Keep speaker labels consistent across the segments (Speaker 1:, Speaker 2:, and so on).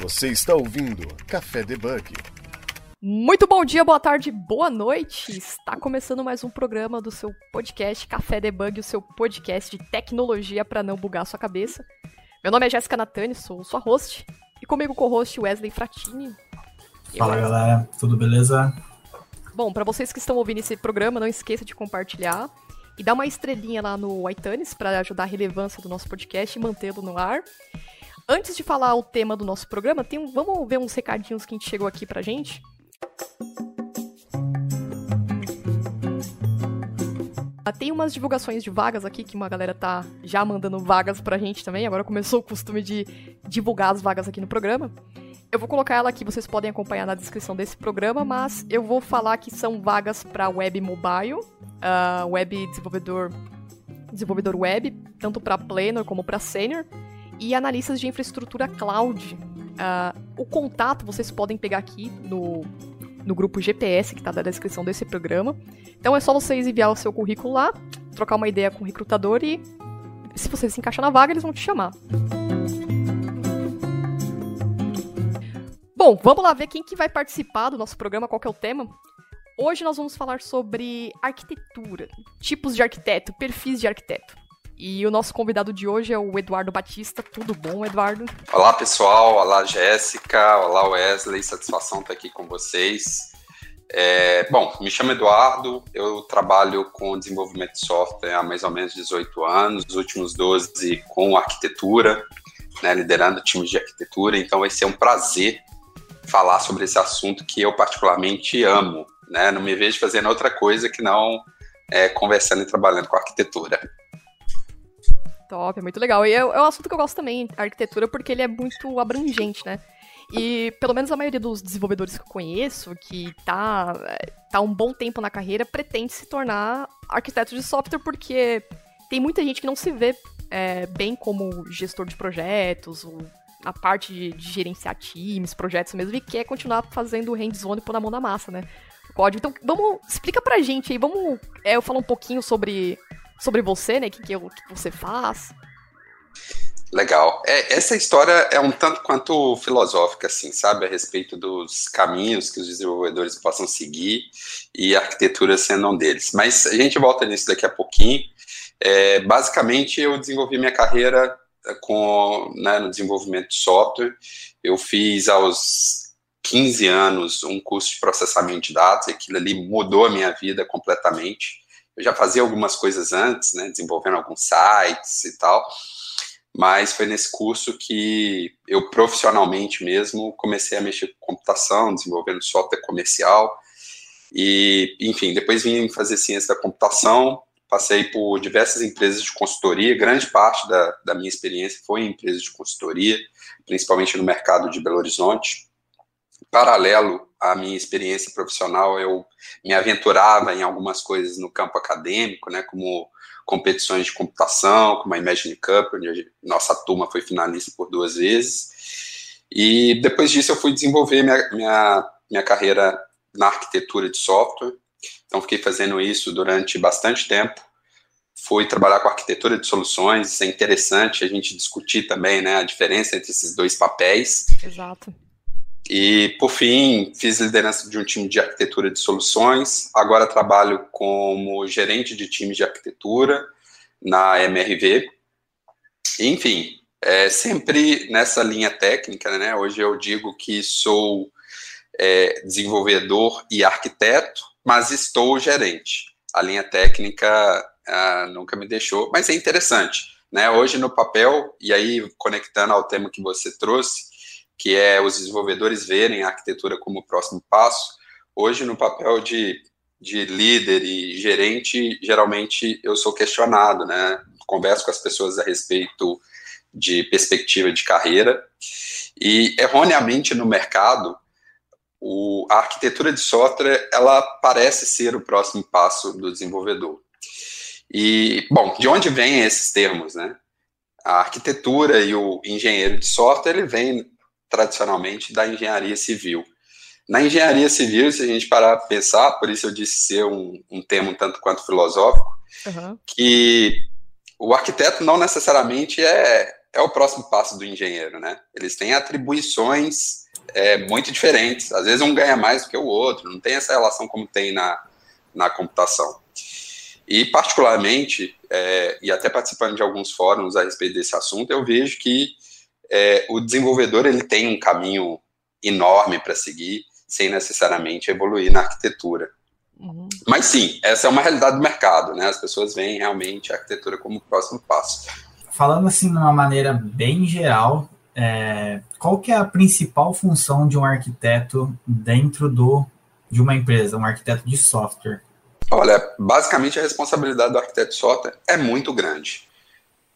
Speaker 1: Você está ouvindo Café Debug.
Speaker 2: Muito bom dia, boa tarde, boa noite. Está começando mais um programa do seu podcast Café Debug, o seu podcast de tecnologia para não bugar a sua cabeça. Meu nome é Jéssica Natani, sou sua host, e comigo co-host Wesley Fratini.
Speaker 3: Fala galera, tudo beleza?
Speaker 2: Bom, para vocês que estão ouvindo esse programa, não esqueça de compartilhar e dar uma estrelinha lá no iTunes para ajudar a relevância do nosso podcast e mantê-lo no ar. Antes de falar o tema do nosso programa, tem um, vamos ver uns recadinhos que a gente chegou aqui pra gente. Ah, tem umas divulgações de vagas aqui que uma galera tá já mandando vagas pra gente também. Agora começou o costume de divulgar as vagas aqui no programa. Eu vou colocar ela aqui, vocês podem acompanhar na descrição desse programa, mas eu vou falar que são vagas para web mobile, uh, web desenvolvedor, desenvolvedor web, tanto para planner como para senior, e analistas de infraestrutura cloud. Uh, o contato vocês podem pegar aqui no, no grupo GPS que está na descrição desse programa. Então é só vocês enviar o seu currículo lá, trocar uma ideia com o recrutador e se você se encaixa na vaga, eles vão te chamar. Bom, vamos lá ver quem que vai participar do nosso programa, qual que é o tema. Hoje nós vamos falar sobre arquitetura, tipos de arquiteto, perfis de arquiteto. E o nosso convidado de hoje é o Eduardo Batista. Tudo bom, Eduardo?
Speaker 4: Olá, pessoal. Olá, Jéssica. Olá, Wesley. Satisfação estar aqui com vocês. É, bom, me chamo Eduardo, eu trabalho com desenvolvimento de software há mais ou menos 18 anos, os últimos 12 com arquitetura, né, liderando times de arquitetura, então vai ser um prazer falar sobre esse assunto que eu particularmente amo, né? Não me vejo fazendo outra coisa que não é, conversando e trabalhando com arquitetura.
Speaker 2: Top, é muito legal. E é, é um assunto que eu gosto também, arquitetura, porque ele é muito abrangente, né? E pelo menos a maioria dos desenvolvedores que eu conheço, que tá, tá um bom tempo na carreira, pretende se tornar arquiteto de software, porque tem muita gente que não se vê é, bem como gestor de projetos, ou a parte de, de, gerenciar times, projetos mesmo, e quer continuar fazendo hands-on e pôr na mão da massa, né? Código. Então, vamos, explica pra gente aí, vamos, é, eu falar um pouquinho sobre, sobre você, né, o que, que, que você faz.
Speaker 4: Legal. É, essa história é um tanto quanto filosófica, assim, sabe? A respeito dos caminhos que os desenvolvedores possam seguir e a arquitetura sendo um deles. Mas a gente volta nisso daqui a pouquinho. É, basicamente, eu desenvolvi minha carreira com, né, no desenvolvimento de software. Eu fiz aos 15 anos um curso de processamento de dados, e aquilo ali mudou a minha vida completamente. Eu já fazia algumas coisas antes, né, desenvolvendo alguns sites e tal, mas foi nesse curso que eu profissionalmente mesmo comecei a mexer com computação, desenvolvendo software comercial, e, enfim, depois vim fazer ciência da computação, passei por diversas empresas de consultoria, grande parte da, da minha experiência foi em empresas de consultoria, principalmente no mercado de Belo Horizonte. Paralelo à minha experiência profissional, eu me aventurava em algumas coisas no campo acadêmico, né, como competições de computação, como a Imagine Cup, onde nossa turma foi finalista por duas vezes. E depois disso eu fui desenvolver minha, minha, minha carreira na arquitetura de software, então, fiquei fazendo isso durante bastante tempo. Fui trabalhar com arquitetura de soluções. Isso é interessante a gente discutir também né, a diferença entre esses dois papéis.
Speaker 2: Exato.
Speaker 4: E, por fim, fiz liderança de um time de arquitetura de soluções. Agora trabalho como gerente de times de arquitetura na MRV. Enfim, é sempre nessa linha técnica, né? Hoje eu digo que sou é, desenvolvedor e arquiteto, mas estou gerente. A linha técnica ah, nunca me deixou, mas é interessante. Né? Hoje no papel, e aí conectando ao tema que você trouxe, que é os desenvolvedores verem a arquitetura como o próximo passo, hoje no papel de, de líder e gerente, geralmente eu sou questionado, né? converso com as pessoas a respeito de perspectiva de carreira, e erroneamente no mercado, o, a arquitetura de software ela parece ser o próximo passo do desenvolvedor. E, bom, de onde vêm esses termos, né? A arquitetura e o engenheiro de software, ele vem tradicionalmente da engenharia civil. Na engenharia civil, se a gente parar para pensar, por isso eu disse ser um, um termo um tanto quanto filosófico, uhum. que o arquiteto não necessariamente é, é o próximo passo do engenheiro, né? Eles têm atribuições é, muito diferentes. Às vezes um ganha mais do que o outro, não tem essa relação como tem na, na computação. E, particularmente, é, e até participando de alguns fóruns a respeito desse assunto, eu vejo que é, o desenvolvedor ele tem um caminho enorme para seguir, sem necessariamente evoluir na arquitetura. Uhum. Mas sim, essa é uma realidade do mercado, né? As pessoas veem realmente a arquitetura como o próximo passo.
Speaker 3: Falando assim de uma maneira bem geral, é, qual que é a principal função de um arquiteto dentro do, de uma empresa, um arquiteto de software?
Speaker 4: Olha, basicamente a responsabilidade do arquiteto de software é muito grande.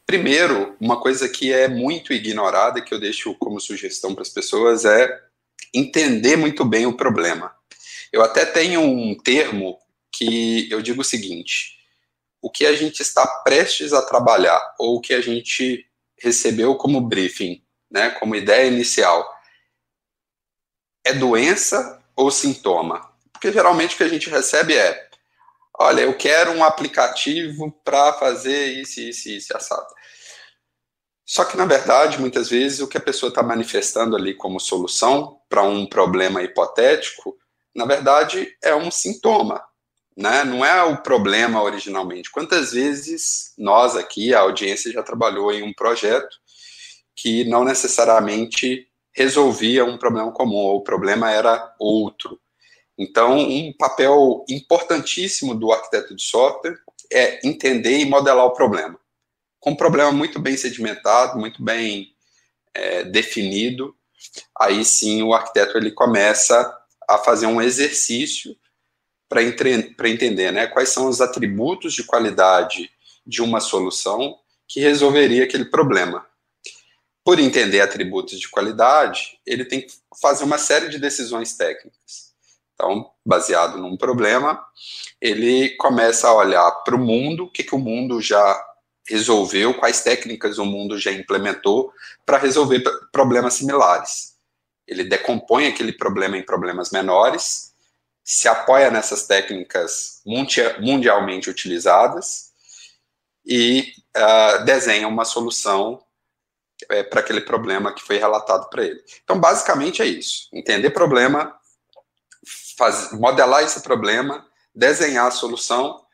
Speaker 4: Primeiro, uma coisa que é muito ignorada, que eu deixo como sugestão para as pessoas, é entender muito bem o problema. Eu até tenho um termo que eu digo o seguinte: o que a gente está prestes a trabalhar, ou o que a gente recebeu como briefing, né, como ideia inicial, é doença ou sintoma? Porque geralmente o que a gente recebe é: olha, eu quero um aplicativo para fazer isso, isso, isso, assado. Só que, na verdade, muitas vezes o que a pessoa está manifestando ali como solução para um problema hipotético, na verdade, é um sintoma, né? não é o problema originalmente. Quantas vezes nós aqui, a audiência, já trabalhou em um projeto que não necessariamente resolvia um problema comum, ou o problema era outro. Então, um papel importantíssimo do arquiteto de software é entender e modelar o problema. Com um problema muito bem sedimentado, muito bem é, definido, aí sim o arquiteto ele começa a fazer um exercício para entender né, quais são os atributos de qualidade de uma solução que resolveria aquele problema. Por entender atributos de qualidade, ele tem que fazer uma série de decisões técnicas. Então, baseado num problema, ele começa a olhar para o mundo, o que, que o mundo já resolveu, quais técnicas o mundo já implementou para resolver problemas similares. Ele decompõe aquele problema em problemas menores, se apoia nessas técnicas mundialmente utilizadas e uh, desenha uma solução é, para aquele problema que foi relatado para ele. Então, basicamente é isso: entender problema, faz, modelar esse problema, desenhar a solução,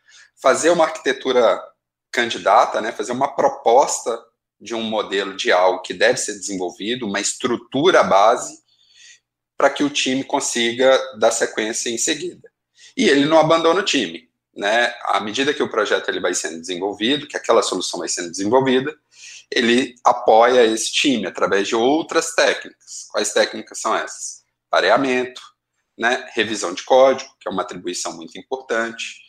Speaker 4: fazer uma arquitetura candidata, né, fazer uma proposta de um modelo de algo que deve ser desenvolvido, uma estrutura base, para que o time consiga dar sequência em seguida. E ele não abandona o time. Né? À medida que o projeto ele vai sendo desenvolvido, que aquela solução vai sendo desenvolvida, ele apoia esse time através de outras técnicas. Quais técnicas são essas? Pareamento, né, revisão de código, que é uma atribuição muito importante,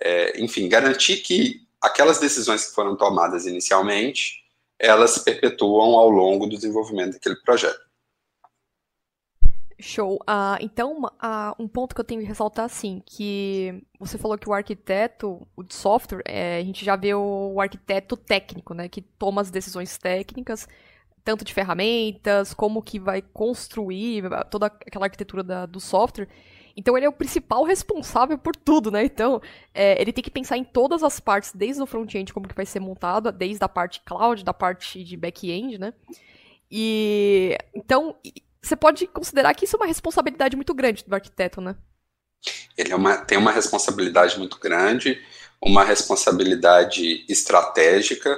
Speaker 4: é, enfim, garantir que aquelas decisões que foram tomadas inicialmente, elas se perpetuam ao longo do desenvolvimento daquele projeto.
Speaker 2: Show. Uh, então, uh, um ponto que eu tenho que ressaltar, assim, que você falou que o arquiteto, o de software, é, a gente já vê o arquiteto técnico, né, que toma as decisões técnicas, tanto de ferramentas, como que vai construir toda aquela arquitetura da, do software. Então ele é o principal responsável por tudo, né? Então é, ele tem que pensar em todas as partes, desde o front-end, como que vai ser montado, desde a parte cloud, da parte de back-end, né? E então você pode considerar que isso é uma responsabilidade muito grande do arquiteto, né?
Speaker 4: Ele é uma, tem uma responsabilidade muito grande, uma responsabilidade estratégica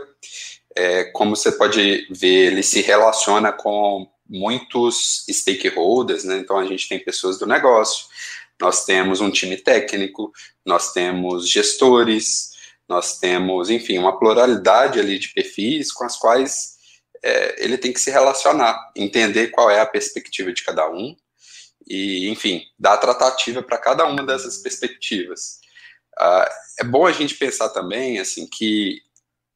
Speaker 4: é, como você pode ver, ele se relaciona com muitos stakeholders, né? Então a gente tem pessoas do negócio, nós temos um time técnico, nós temos gestores, nós temos, enfim, uma pluralidade ali de perfis com as quais é, ele tem que se relacionar, entender qual é a perspectiva de cada um e, enfim, dar tratativa para cada uma dessas perspectivas. Uh, é bom a gente pensar também, assim, que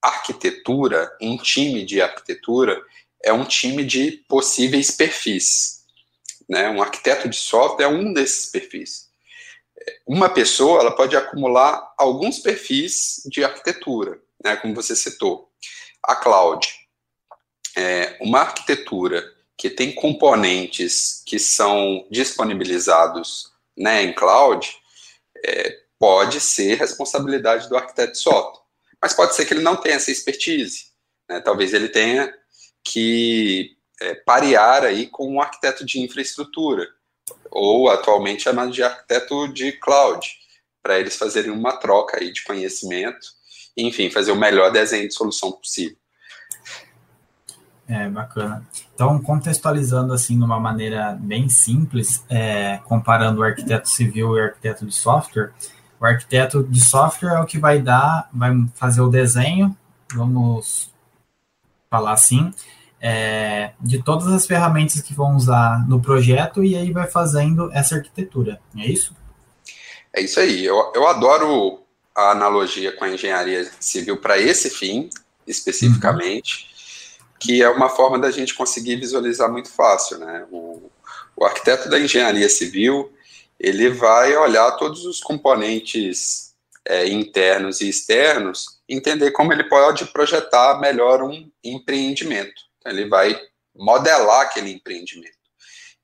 Speaker 4: arquitetura, um time de arquitetura, é um time de possíveis perfis. Né? Um arquiteto de software é um desses perfis. Uma pessoa ela pode acumular alguns perfis de arquitetura, né? como você citou. A cloud é uma arquitetura que tem componentes que são disponibilizados né, em cloud, é, pode ser responsabilidade do arquiteto de software mas pode ser que ele não tenha essa expertise. Né? Talvez ele tenha que é, parear aí com um arquiteto de infraestrutura, ou atualmente chamado de arquiteto de cloud, para eles fazerem uma troca aí de conhecimento, enfim, fazer o melhor desenho de solução possível.
Speaker 3: É, bacana. Então, contextualizando assim de uma maneira bem simples, é, comparando o arquiteto civil e o arquiteto de software, o arquiteto de software é o que vai dar, vai fazer o desenho, vamos falar assim, é, de todas as ferramentas que vão usar no projeto e aí vai fazendo essa arquitetura, é isso?
Speaker 4: É isso aí. Eu, eu adoro a analogia com a engenharia civil para esse fim, especificamente. Uhum que é uma forma da gente conseguir visualizar muito fácil, né? O, o arquiteto da engenharia civil, ele vai olhar todos os componentes é, internos e externos, entender como ele pode projetar melhor um empreendimento. Então, ele vai modelar aquele empreendimento.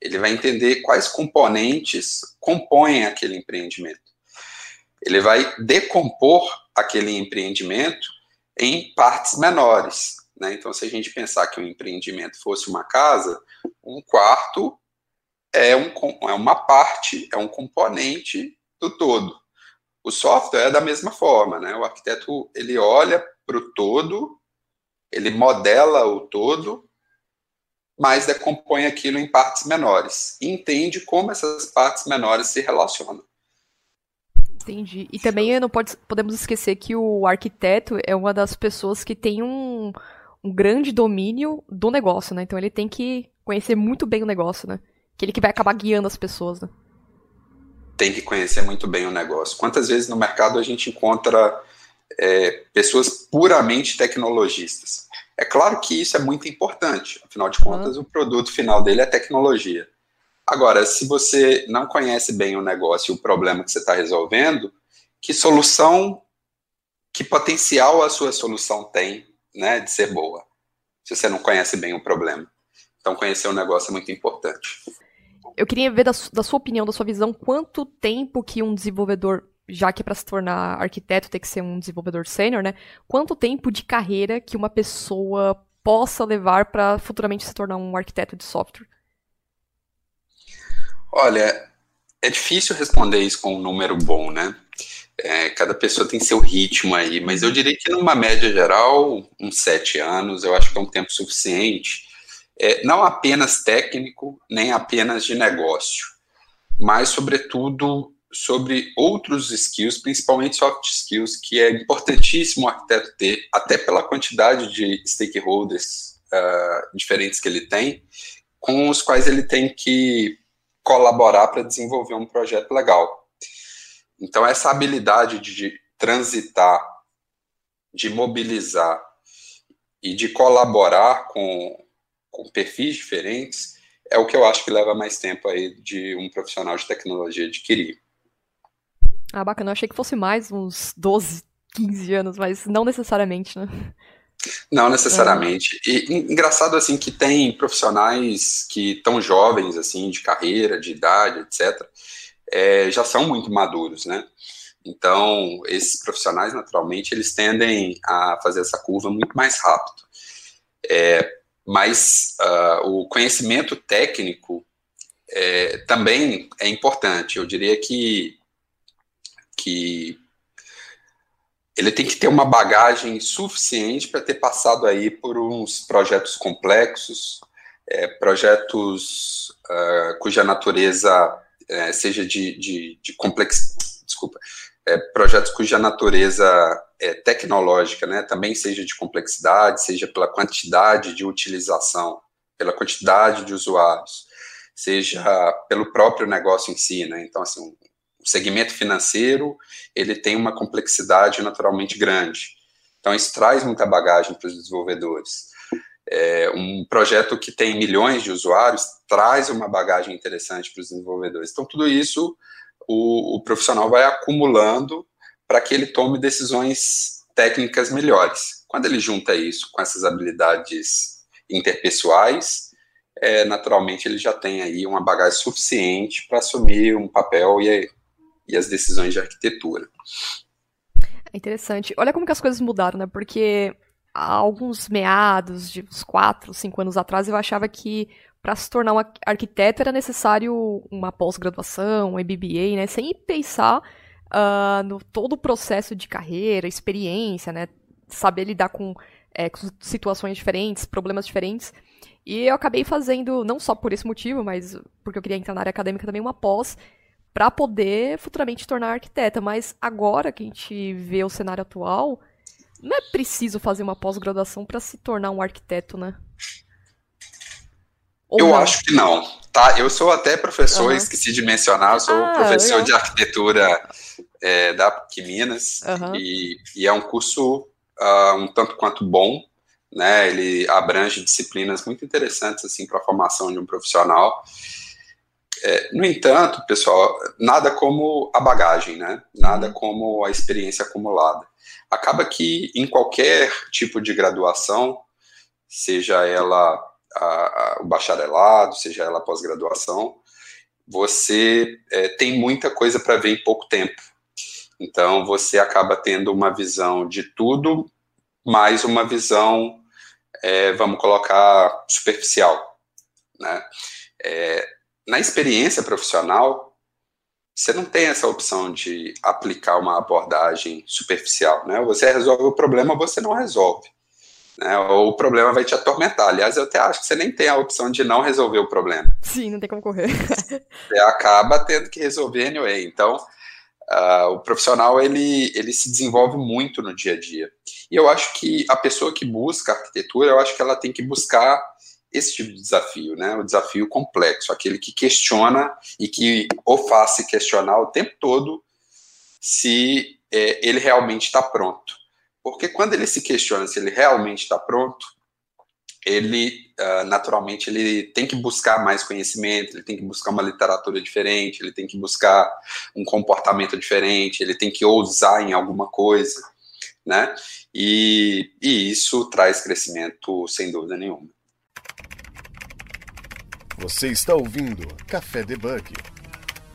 Speaker 4: Ele vai entender quais componentes compõem aquele empreendimento. Ele vai decompor aquele empreendimento em partes menores. Né? Então, se a gente pensar que um empreendimento fosse uma casa, um quarto é, um, é uma parte, é um componente do todo. O software é da mesma forma, né? O arquiteto ele olha para o todo, ele modela o todo, mas decompõe aquilo em partes menores e entende como essas partes menores se relacionam.
Speaker 2: Entendi. E também não pode, podemos esquecer que o arquiteto é uma das pessoas que tem um, um grande domínio do negócio, né? Então ele tem que conhecer muito bem o negócio, né? Que ele que vai acabar guiando as pessoas, né?
Speaker 4: Tem que conhecer muito bem o negócio. Quantas vezes no mercado a gente encontra é, pessoas puramente tecnologistas? É claro que isso é muito importante, afinal de contas, uhum. o produto final dele é tecnologia. Agora, se você não conhece bem o negócio e o problema que você está resolvendo, que solução, que potencial a sua solução tem né, de ser boa, se você não conhece bem o problema. Então, conhecer o negócio é muito importante.
Speaker 2: Eu queria ver da, da sua opinião, da sua visão, quanto tempo que um desenvolvedor, já que é para se tornar arquiteto tem que ser um desenvolvedor sênior, né? Quanto tempo de carreira que uma pessoa possa levar para futuramente se tornar um arquiteto de software?
Speaker 4: Olha, é difícil responder isso com um número bom, né? É, cada pessoa tem seu ritmo aí, mas eu diria que numa média geral, uns sete anos, eu acho que é um tempo suficiente, é, não apenas técnico, nem apenas de negócio, mas, sobretudo, sobre outros skills, principalmente soft skills, que é importantíssimo o arquiteto ter, até pela quantidade de stakeholders uh, diferentes que ele tem, com os quais ele tem que colaborar para desenvolver um projeto legal. Então, essa habilidade de transitar, de mobilizar e de colaborar com, com perfis diferentes é o que eu acho que leva mais tempo aí de um profissional de tecnologia adquirir.
Speaker 2: Ah, bacana. Eu achei que fosse mais uns 12, 15 anos, mas não necessariamente, né?
Speaker 4: Não necessariamente. É. E engraçado assim que tem profissionais que tão jovens assim de carreira, de idade, etc é, já são muito maduros, né? Então, esses profissionais, naturalmente, eles tendem a fazer essa curva muito mais rápido. É, mas uh, o conhecimento técnico é, também é importante. Eu diria que, que ele tem que ter uma bagagem suficiente para ter passado aí por uns projetos complexos, é, projetos uh, cuja natureza é, seja de, de, de desculpa, é, projetos cuja natureza é tecnológica, né, também seja de complexidade, seja pela quantidade de utilização, pela quantidade de usuários, seja pelo próprio negócio em si, né, então, assim, o segmento financeiro, ele tem uma complexidade naturalmente grande, então isso traz muita bagagem para os desenvolvedores. É, um projeto que tem milhões de usuários traz uma bagagem interessante para os desenvolvedores. Então, tudo isso o, o profissional vai acumulando para que ele tome decisões técnicas melhores. Quando ele junta isso com essas habilidades interpessoais, é, naturalmente ele já tem aí uma bagagem suficiente para assumir um papel e, e as decisões de arquitetura.
Speaker 2: É interessante. Olha como que as coisas mudaram, né? Porque há alguns meados de uns 4, 5 anos atrás, eu achava que para se tornar um arquiteto era necessário uma pós-graduação, um MBA, né? Sem pensar uh, no todo o processo de carreira, experiência, né? Saber lidar com, é, com situações diferentes, problemas diferentes. E eu acabei fazendo, não só por esse motivo, mas porque eu queria entrar na área acadêmica também, uma pós para poder futuramente tornar arquiteta. Mas agora que a gente vê o cenário atual, não é preciso fazer uma pós-graduação para se tornar um arquiteto, né?
Speaker 4: Ou eu não? acho que não, tá? Eu sou até professor, uhum. esqueci de mencionar, eu sou ah, professor legal. de arquitetura é, da PUC Minas uhum. e, e, é um curso uh, um tanto quanto bom, né? Ele abrange disciplinas muito interessantes assim para a formação de um profissional. É, no entanto, pessoal, nada como a bagagem, né? Nada uhum. como a experiência acumulada. Acaba que em qualquer tipo de graduação, seja ela a, a, o bacharelado, seja ela pós-graduação, você é, tem muita coisa para ver em pouco tempo. Então, você acaba tendo uma visão de tudo, mais uma visão, é, vamos colocar, superficial. Né? É, na experiência profissional, você não tem essa opção de aplicar uma abordagem superficial. Né? Você resolve o problema, você não resolve. Né? Ou o problema vai te atormentar. Aliás, eu até acho que você nem tem a opção de não resolver o problema.
Speaker 2: Sim, não tem como correr.
Speaker 4: você acaba tendo que resolver anyway. Então, uh, o profissional ele, ele se desenvolve muito no dia a dia. E eu acho que a pessoa que busca arquitetura, eu acho que ela tem que buscar esse tipo de desafio, né? O desafio complexo, aquele que questiona e que o faz se questionar o tempo todo se é, ele realmente está pronto. Porque quando ele se questiona se ele realmente está pronto, ele uh, naturalmente ele tem que buscar mais conhecimento, ele tem que buscar uma literatura diferente, ele tem que buscar um comportamento diferente, ele tem que ousar em alguma coisa, né? E, e isso traz crescimento sem dúvida nenhuma.
Speaker 1: Você está ouvindo Café Debug.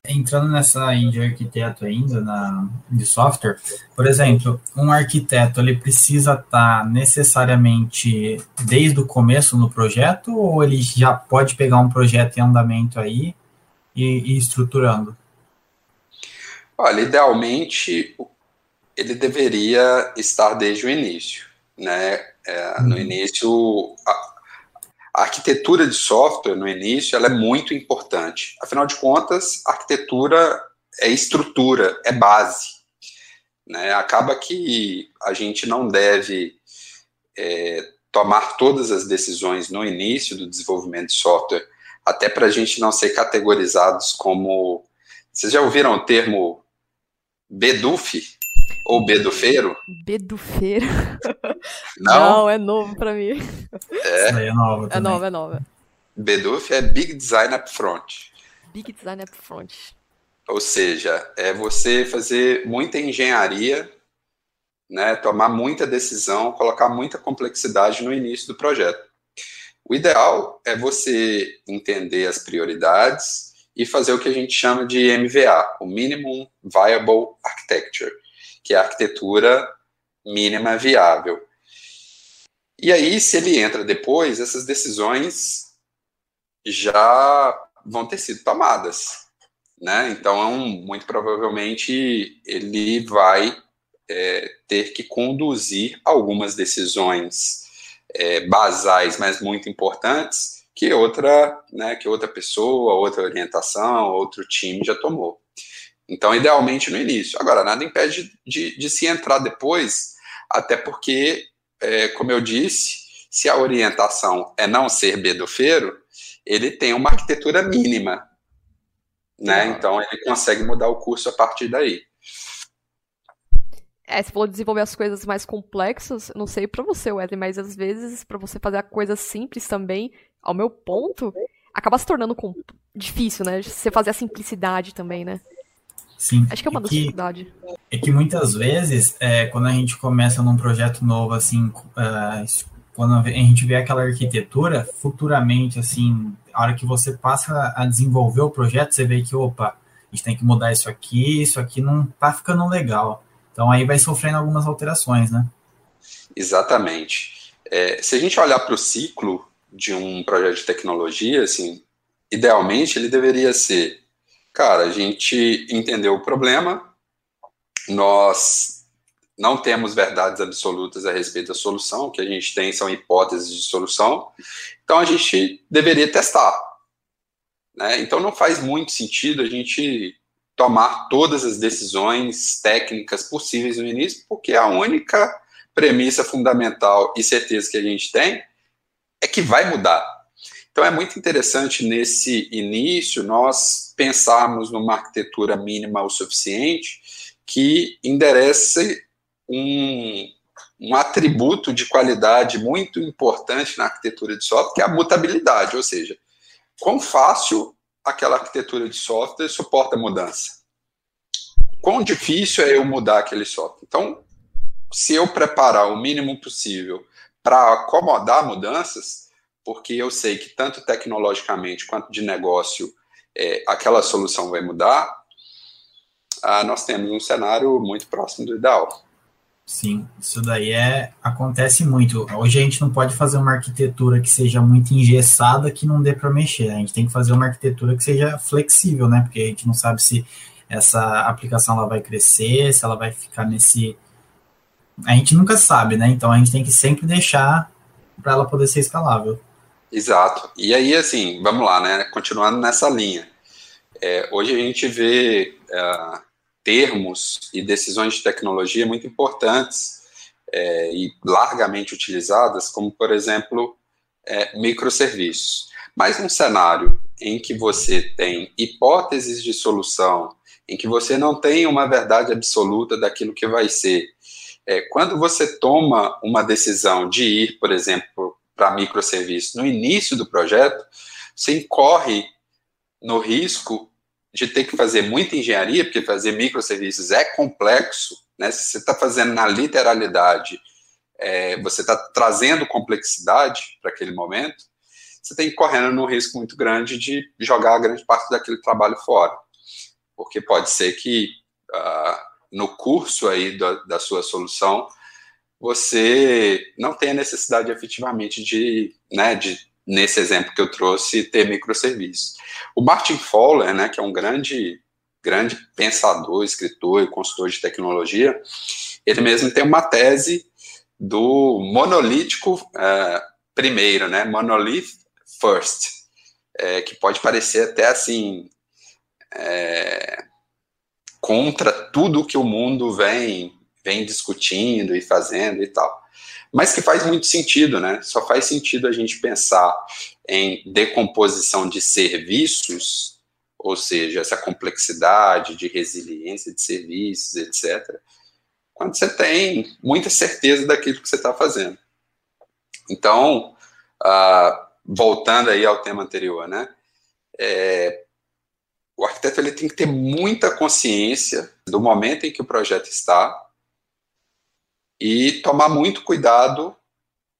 Speaker 3: Entrando nessa de arquiteto ainda, na, de software, por exemplo, um arquiteto ele precisa estar tá necessariamente desde o começo no projeto ou ele já pode pegar um projeto em andamento aí e, e estruturando?
Speaker 4: Olha, idealmente ele deveria estar desde o início, né? É, no uhum. início, a arquitetura de software, no início, ela é muito importante. Afinal de contas, arquitetura é estrutura, é base. Né? Acaba que a gente não deve é, tomar todas as decisões no início do desenvolvimento de software, até para a gente não ser categorizados como. Vocês já ouviram o termo BEDUF? Ou Bedufeiro?
Speaker 2: Bedufeiro? Não? Não, é novo pra mim.
Speaker 3: É, é nova.
Speaker 2: É nova, é nova.
Speaker 4: Beduf é Big Design Up Front.
Speaker 2: Big Design Up Front.
Speaker 4: Ou seja, é você fazer muita engenharia, né, tomar muita decisão, colocar muita complexidade no início do projeto. O ideal é você entender as prioridades e fazer o que a gente chama de MVA, o Minimum Viable Architecture que é a arquitetura mínima viável. E aí, se ele entra depois, essas decisões já vão ter sido tomadas. Né? Então, muito provavelmente, ele vai é, ter que conduzir algumas decisões é, basais, mas muito importantes, que outra, né, que outra pessoa, outra orientação, outro time já tomou. Então, idealmente no início. Agora, nada impede de, de se entrar depois, até porque, é, como eu disse, se a orientação é não ser bedofeiro, ele tem uma arquitetura mínima. Né? Então, ele consegue mudar o curso a partir daí.
Speaker 2: É, você falou de desenvolver as coisas mais complexas, não sei para você, Wesley, mas às vezes para você fazer a coisa simples também, ao meu ponto, acaba se tornando difícil, né? Você fazer a simplicidade também, né?
Speaker 3: Sim.
Speaker 2: Acho que é uma é dificuldade.
Speaker 3: É que muitas vezes, é, quando a gente começa num projeto novo, assim, uh, quando a gente vê aquela arquitetura, futuramente, assim, a hora que você passa a desenvolver o projeto, você vê que, opa, a gente tem que mudar isso aqui, isso aqui não tá ficando legal. Então aí vai sofrendo algumas alterações, né?
Speaker 4: Exatamente. É, se a gente olhar para o ciclo de um projeto de tecnologia, assim, idealmente ele deveria ser, cara, a gente entendeu o problema, nós não temos verdades absolutas a respeito da solução, o que a gente tem são hipóteses de solução, então a gente deveria testar. Né? Então não faz muito sentido a gente tomar todas as decisões técnicas possíveis no início, porque a única premissa fundamental e certeza que a gente tem é que vai mudar. Então é muito interessante nesse início nós pensarmos numa arquitetura mínima o suficiente que enderece um, um atributo de qualidade muito importante na arquitetura de software, que é a mutabilidade, ou seja, quão fácil aquela arquitetura de software suporta mudança. Quão difícil é eu mudar aquele software. Então, se eu preparar o mínimo possível para acomodar mudanças, porque eu sei que tanto tecnologicamente quanto de negócio é, aquela solução vai mudar, ah, nós temos um cenário muito próximo do ideal.
Speaker 3: Sim, isso daí é acontece muito. Hoje a gente não pode fazer uma arquitetura que seja muito engessada que não dê para mexer. A gente tem que fazer uma arquitetura que seja flexível, né? Porque a gente não sabe se essa aplicação ela vai crescer, se ela vai ficar nesse a gente nunca sabe, né? Então a gente tem que sempre deixar para ela poder ser escalável.
Speaker 4: Exato. E aí, assim, vamos lá, né? Continuando nessa linha. É, hoje a gente vê é, termos e decisões de tecnologia muito importantes é, e largamente utilizadas, como, por exemplo, é, microserviços. Mas num cenário em que você tem hipóteses de solução, em que você não tem uma verdade absoluta daquilo que vai ser, é, quando você toma uma decisão de ir, por exemplo, para microserviço no início do projeto, você incorre no risco de ter que fazer muita engenharia, porque fazer microserviços é complexo, né? Se você está fazendo na literalidade, é, você está trazendo complexidade para aquele momento, você tem que correndo num risco muito grande de jogar a grande parte daquele trabalho fora, porque pode ser que uh, no curso aí da, da sua solução, você não tem a necessidade efetivamente de, né, de, nesse exemplo que eu trouxe, ter microserviços. O Martin Fowler, né, que é um grande, grande pensador, escritor e consultor de tecnologia, ele mesmo tem uma tese do monolítico uh, primeiro, né, monolith first, é, que pode parecer até assim, é, contra tudo que o mundo vem, vem discutindo e fazendo e tal. Mas que faz muito sentido, né? Só faz sentido a gente pensar em decomposição de serviços, ou seja, essa complexidade de resiliência de serviços, etc., quando você tem muita certeza daquilo que você está fazendo. Então, uh, voltando aí ao tema anterior, né? É, o arquiteto ele tem que ter muita consciência do momento em que o projeto está e tomar muito cuidado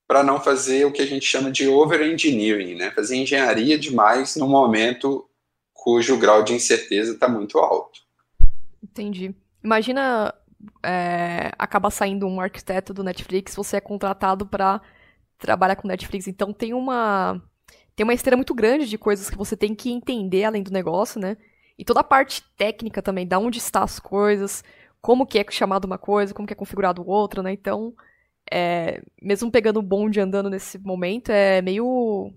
Speaker 4: para não fazer o que a gente chama de over-engineering, né? fazer engenharia demais no momento cujo grau de incerteza está muito alto.
Speaker 2: Entendi. Imagina é, acaba saindo um arquiteto do Netflix, você é contratado para trabalhar com Netflix, então tem uma tem uma esteira muito grande de coisas que você tem que entender além do negócio, né? E toda a parte técnica também, da onde está as coisas, como que é chamado uma coisa, como que é configurado outra, né? Então, é, mesmo pegando o bonde andando nesse momento, é meio...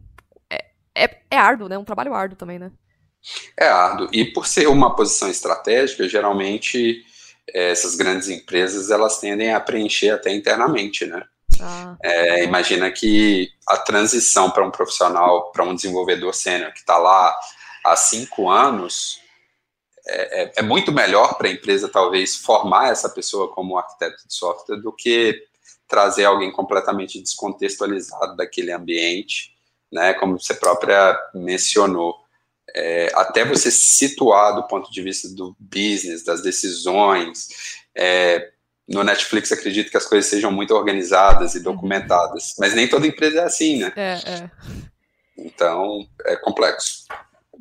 Speaker 2: É, é, é árduo, né? Um trabalho árduo também, né?
Speaker 4: É árduo. E por ser uma posição estratégica, geralmente é, essas grandes empresas, elas tendem a preencher até internamente, né? Ah. É, imagina que a transição para um profissional, para um desenvolvedor sênior que está lá há cinco anos, é, é, é muito melhor para a empresa, talvez, formar essa pessoa como arquiteto de software do que trazer alguém completamente descontextualizado daquele ambiente, né, como você própria mencionou. É, até você se situar do ponto de vista do business, das decisões, é, no Netflix acredito que as coisas sejam muito organizadas e documentadas, mas nem toda empresa é assim, né?
Speaker 2: É, é.
Speaker 4: Então, é complexo.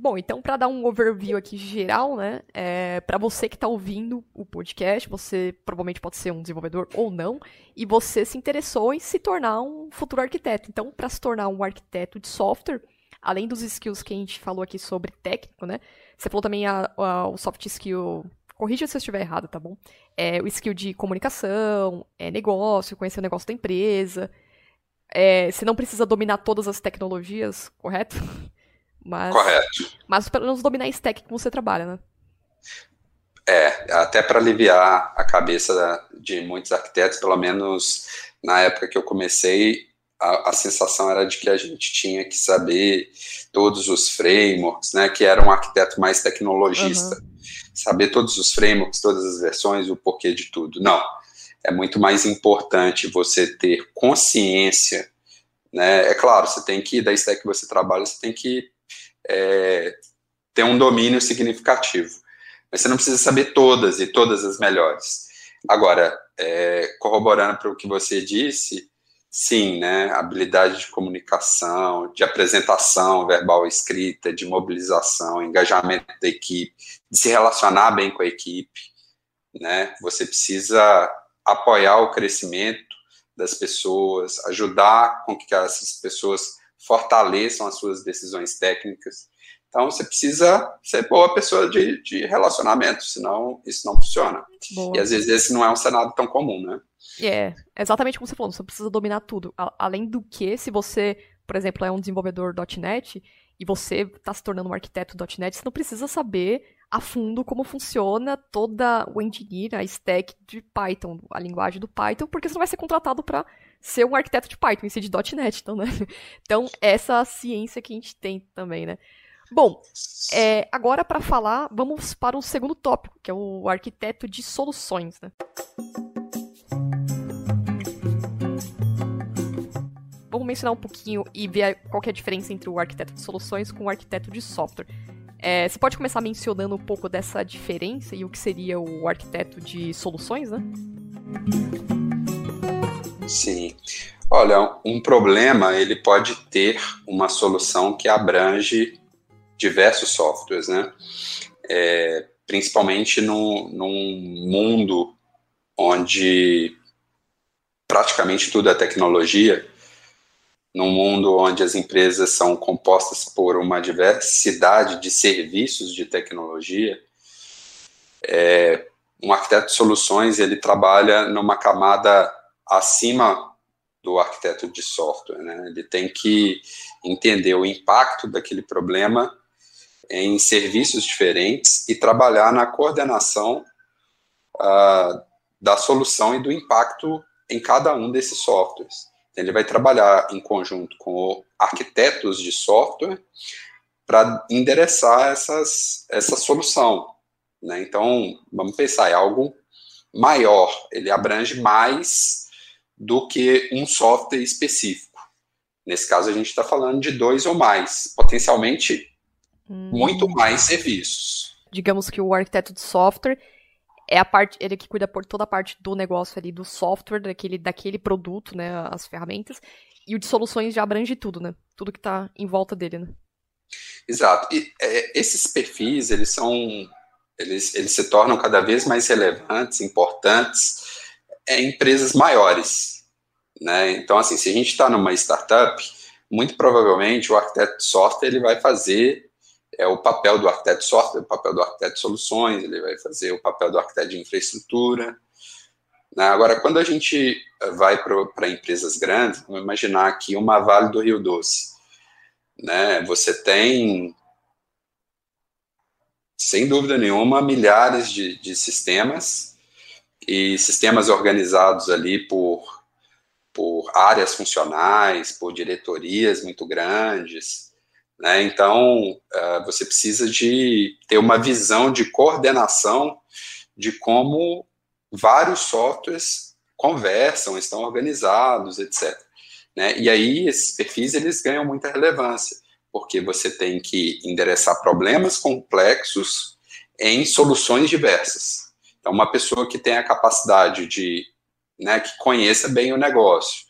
Speaker 2: Bom, então para dar um overview aqui geral, né, é, para você que está ouvindo o podcast, você provavelmente pode ser um desenvolvedor ou não, e você se interessou em se tornar um futuro arquiteto. Então, para se tornar um arquiteto de software, além dos skills que a gente falou aqui sobre técnico, né, você falou também a, a, o soft skill corrija se eu estiver errado, tá bom? É o skill de comunicação, é negócio, conhecer o negócio da empresa. É, você não precisa dominar todas as tecnologias, correto? Mas,
Speaker 4: Correto.
Speaker 2: Mas pelo menos dominar a stack que você trabalha, né?
Speaker 4: É, até para aliviar a cabeça de muitos arquitetos, pelo menos na época que eu comecei, a, a, sensação era de que a gente tinha que saber todos os frameworks, né? Que era um arquiteto mais tecnologista. Uhum. Saber todos os frameworks, todas as versões, o porquê de tudo. Não. É muito mais importante você ter consciência, né? É claro, você tem que, da stack que você trabalha, você tem que é, ter um domínio significativo. Mas você não precisa saber todas e todas as melhores. Agora, é, corroborando para o que você disse, sim, né, habilidade de comunicação, de apresentação verbal escrita, de mobilização, engajamento da equipe, de se relacionar bem com a equipe, né, você precisa apoiar o crescimento das pessoas, ajudar com que essas pessoas fortaleçam as suas decisões técnicas. Então, você precisa ser boa pessoa de, de relacionamento, senão isso não funciona. Boa. E às vezes esse não é um cenário tão comum, né?
Speaker 2: É, exatamente como você falou, você precisa dominar tudo. além do que, se você, por exemplo, é um desenvolvedor .NET e você está se tornando um arquiteto .NET, você não precisa saber a fundo como funciona toda o engineer, a stack de Python, a linguagem do Python, porque você não vai ser contratado para ser um arquiteto de Python, em si de .NET, então, né? Então, essa ciência que a gente tem também, né? Bom, é, agora para falar, vamos para o segundo tópico, que é o arquiteto de soluções, né? Vamos mencionar um pouquinho e ver qual é a diferença entre o arquiteto de soluções com o arquiteto de software. É, você pode começar mencionando um pouco dessa diferença e o que seria o arquiteto de soluções, né?
Speaker 4: Sim. Olha, um problema ele pode ter uma solução que abrange diversos softwares, né? É, principalmente no, num mundo onde praticamente tudo é tecnologia, num mundo onde as empresas são compostas por uma diversidade de serviços de tecnologia, é, um arquiteto de soluções ele trabalha numa camada acima do arquiteto de software. Né? Ele tem que entender o impacto daquele problema em serviços diferentes e trabalhar na coordenação uh, da solução e do impacto em cada um desses softwares. Ele vai trabalhar em conjunto com arquitetos de software para endereçar essas, essa solução. Né? Então, vamos pensar, é algo maior, ele abrange mais do que um software específico. Nesse caso, a gente está falando de dois ou mais, potencialmente hum. muito mais serviços.
Speaker 2: Digamos que o arquiteto de software é a parte, ele que cuida por toda a parte do negócio ali, do software, daquele, daquele produto, né, as ferramentas, e o de soluções já abrange tudo, né, tudo que está em volta dele, né.
Speaker 4: Exato, e é, esses perfis, eles são, eles, eles se tornam cada vez mais relevantes, importantes, é, empresas maiores. Né? Então, assim, se a gente está numa startup, muito provavelmente o arquiteto de software ele vai fazer é, o papel do arquiteto de software, o papel do arquiteto de soluções, ele vai fazer o papel do arquiteto de infraestrutura. Né? Agora, quando a gente vai para empresas grandes, vamos imaginar aqui uma Vale do Rio Doce. Né? Você tem, sem dúvida nenhuma, milhares de, de sistemas e sistemas organizados ali por, por áreas funcionais, por diretorias muito grandes. Né? Então, uh, você precisa de ter uma visão de coordenação de como vários softwares conversam, estão organizados, etc. Né? E aí, esses perfis eles ganham muita relevância, porque você tem que endereçar problemas complexos em soluções diversas. Então, uma pessoa que tem a capacidade de, né, que conheça bem o negócio,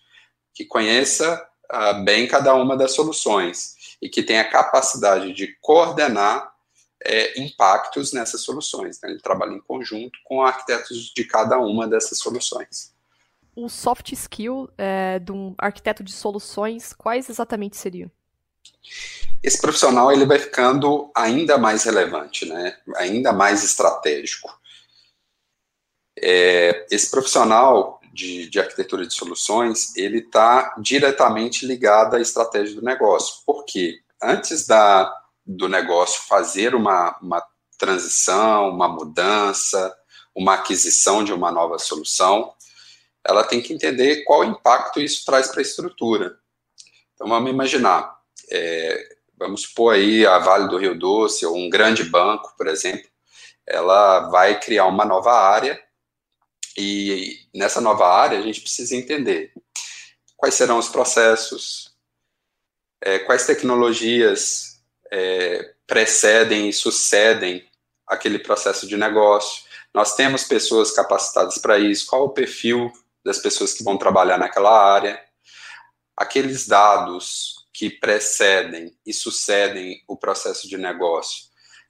Speaker 4: que conheça uh, bem cada uma das soluções e que tem a capacidade de coordenar é, impactos nessas soluções. Né? Ele trabalha em conjunto com arquitetos de cada uma dessas soluções.
Speaker 2: O soft skill é, de um arquiteto de soluções, quais exatamente seriam?
Speaker 4: Esse profissional ele vai ficando ainda mais relevante, né? ainda mais estratégico. É, esse profissional de, de, arquitetura de soluções, ele está diretamente ligado à estratégia do negócio. Porque antes da, do negócio fazer uma, uma transição, uma mudança, uma aquisição de uma nova solução, ela tem que entender qual impacto isso traz para a estrutura. Então vamos imaginar, é, vamos supor aí a Vale do Rio Doce ou um grande banco, por exemplo, ela vai criar uma nova área e nessa nova área a gente precisa entender quais serão os processos, é, quais tecnologias é, precedem e sucedem aquele processo de negócio. Nós temos pessoas capacitadas para isso, qual o perfil das pessoas que vão trabalhar naquela área. Aqueles dados que precedem e sucedem o processo de negócio,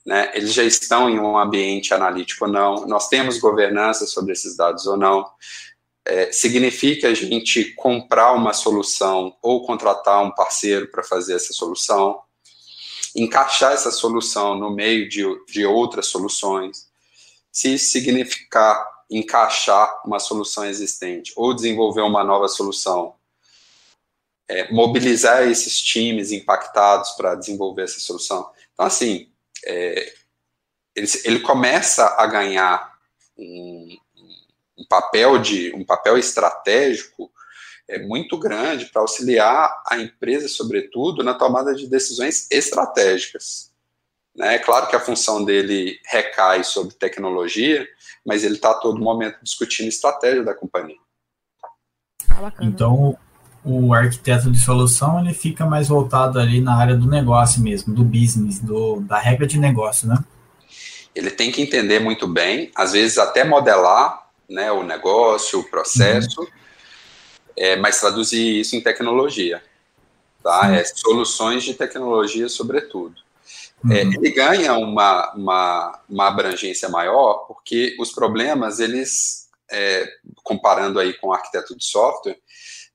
Speaker 4: né, eles já estão em um ambiente analítico ou não, nós temos governança sobre esses dados ou não. É, significa a gente comprar uma solução ou contratar um parceiro para fazer essa solução? Encaixar essa solução no meio de, de outras soluções, se isso significar encaixar uma solução existente ou desenvolver uma nova solução, é, mobilizar esses times impactados para desenvolver essa solução. Então, assim, é, ele, ele, começa a ganhar um, um, papel de um papel estratégico é muito grande para auxiliar a empresa, sobretudo, na tomada de decisões estratégicas. Né? É claro que a função dele recai sobre tecnologia, mas ele está a todo momento discutindo estratégia da companhia.
Speaker 3: Ah, então, o arquiteto de solução ele fica mais voltado ali na área do negócio mesmo, do business, do, da regra de negócio, né?
Speaker 4: Ele tem que entender muito bem, às vezes até modelar né, o negócio, o processo, uhum é, mas traduzir isso em tecnologia, tá? É, soluções de tecnologia, sobretudo. É, uhum. É, ele ganha uma, uma, uma, abrangência maior porque os problemas, eles, é, comparando aí com o arquiteto de software,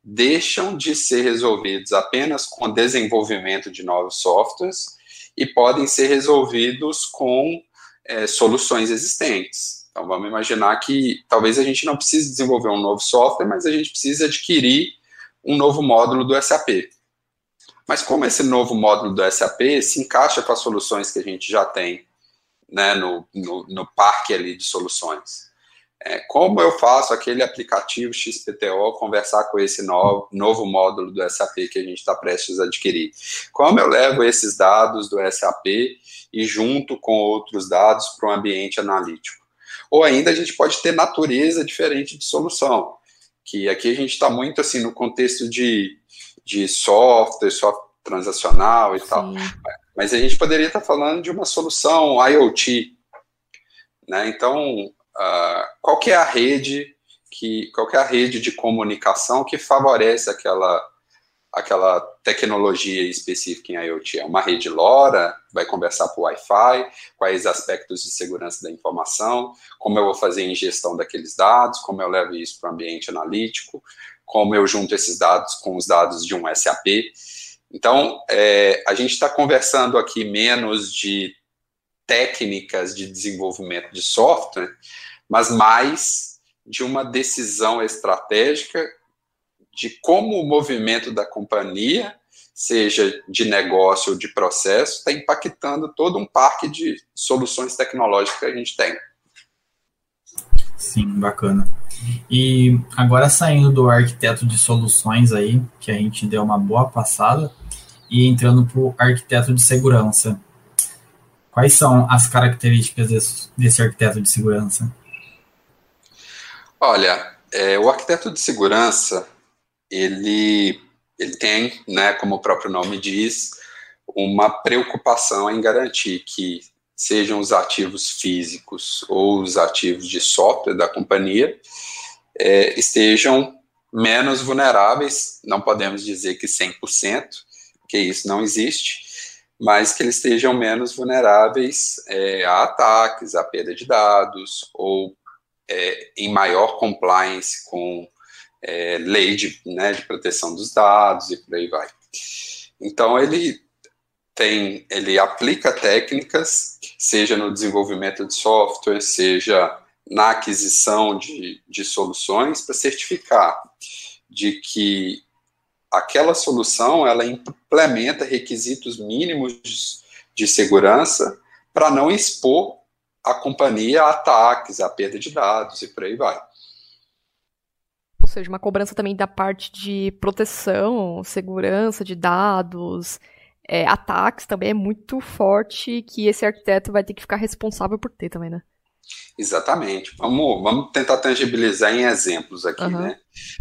Speaker 4: deixam de ser resolvidos apenas com o desenvolvimento de novos softwares e podem ser resolvidos com é, soluções existentes. Então vamos imaginar que talvez a gente não precise desenvolver um novo software, mas a gente precisa adquirir um novo módulo do SAP. Mas como esse novo módulo do SAP se encaixa com as soluções que a gente já tem né, no, no, no parque ali de soluções? É, como eu faço aquele aplicativo XPTO conversar com esse novo, novo módulo do SAP que a gente está prestes a adquirir? Como eu levo esses dados do SAP e junto com outros dados para um ambiente analítico? ou ainda a gente pode ter natureza diferente de solução, que aqui a gente está muito assim no contexto de, de software, software transacional e Sim. tal, mas a gente poderia estar tá falando de uma solução IoT, né? Então, uh, qual que é a rede que, qual que é a rede de comunicação que favorece aquela aquela tecnologia específica em IoT. É uma rede LoRa, vai conversar por Wi-Fi, quais aspectos de segurança da informação, como eu vou fazer a ingestão daqueles dados, como eu levo isso para o ambiente analítico, como eu junto esses dados com os dados de um SAP. Então, é, a gente está conversando aqui menos de técnicas de desenvolvimento de software, mas mais de uma decisão estratégica de como o movimento da companhia, seja de negócio ou de processo, está impactando todo um parque de soluções tecnológicas que a gente tem.
Speaker 3: Sim, bacana. E agora saindo do arquiteto de soluções aí, que a gente deu uma boa passada, e entrando para o arquiteto de segurança. Quais são as características desse, desse arquiteto de segurança?
Speaker 4: Olha, é, o arquiteto de segurança ele, ele tem, né, como o próprio nome diz, uma preocupação em garantir que sejam os ativos físicos ou os ativos de software da companhia é, estejam menos vulneráveis, não podemos dizer que 100%, porque isso não existe, mas que eles estejam menos vulneráveis é, a ataques, a perda de dados, ou é, em maior compliance com é, lei de, né, de proteção dos dados e por aí vai. Então ele tem, ele aplica técnicas, seja no desenvolvimento de software, seja na aquisição de, de soluções, para certificar de que aquela solução ela implementa requisitos mínimos de segurança para não expor a companhia a ataques, a perda de dados e por aí vai.
Speaker 2: Ou seja, uma cobrança também da parte de proteção, segurança de dados, é, ataques também é muito forte que esse arquiteto vai ter que ficar responsável por ter também, né?
Speaker 4: Exatamente. Vamos, vamos tentar tangibilizar em exemplos aqui, uhum. né?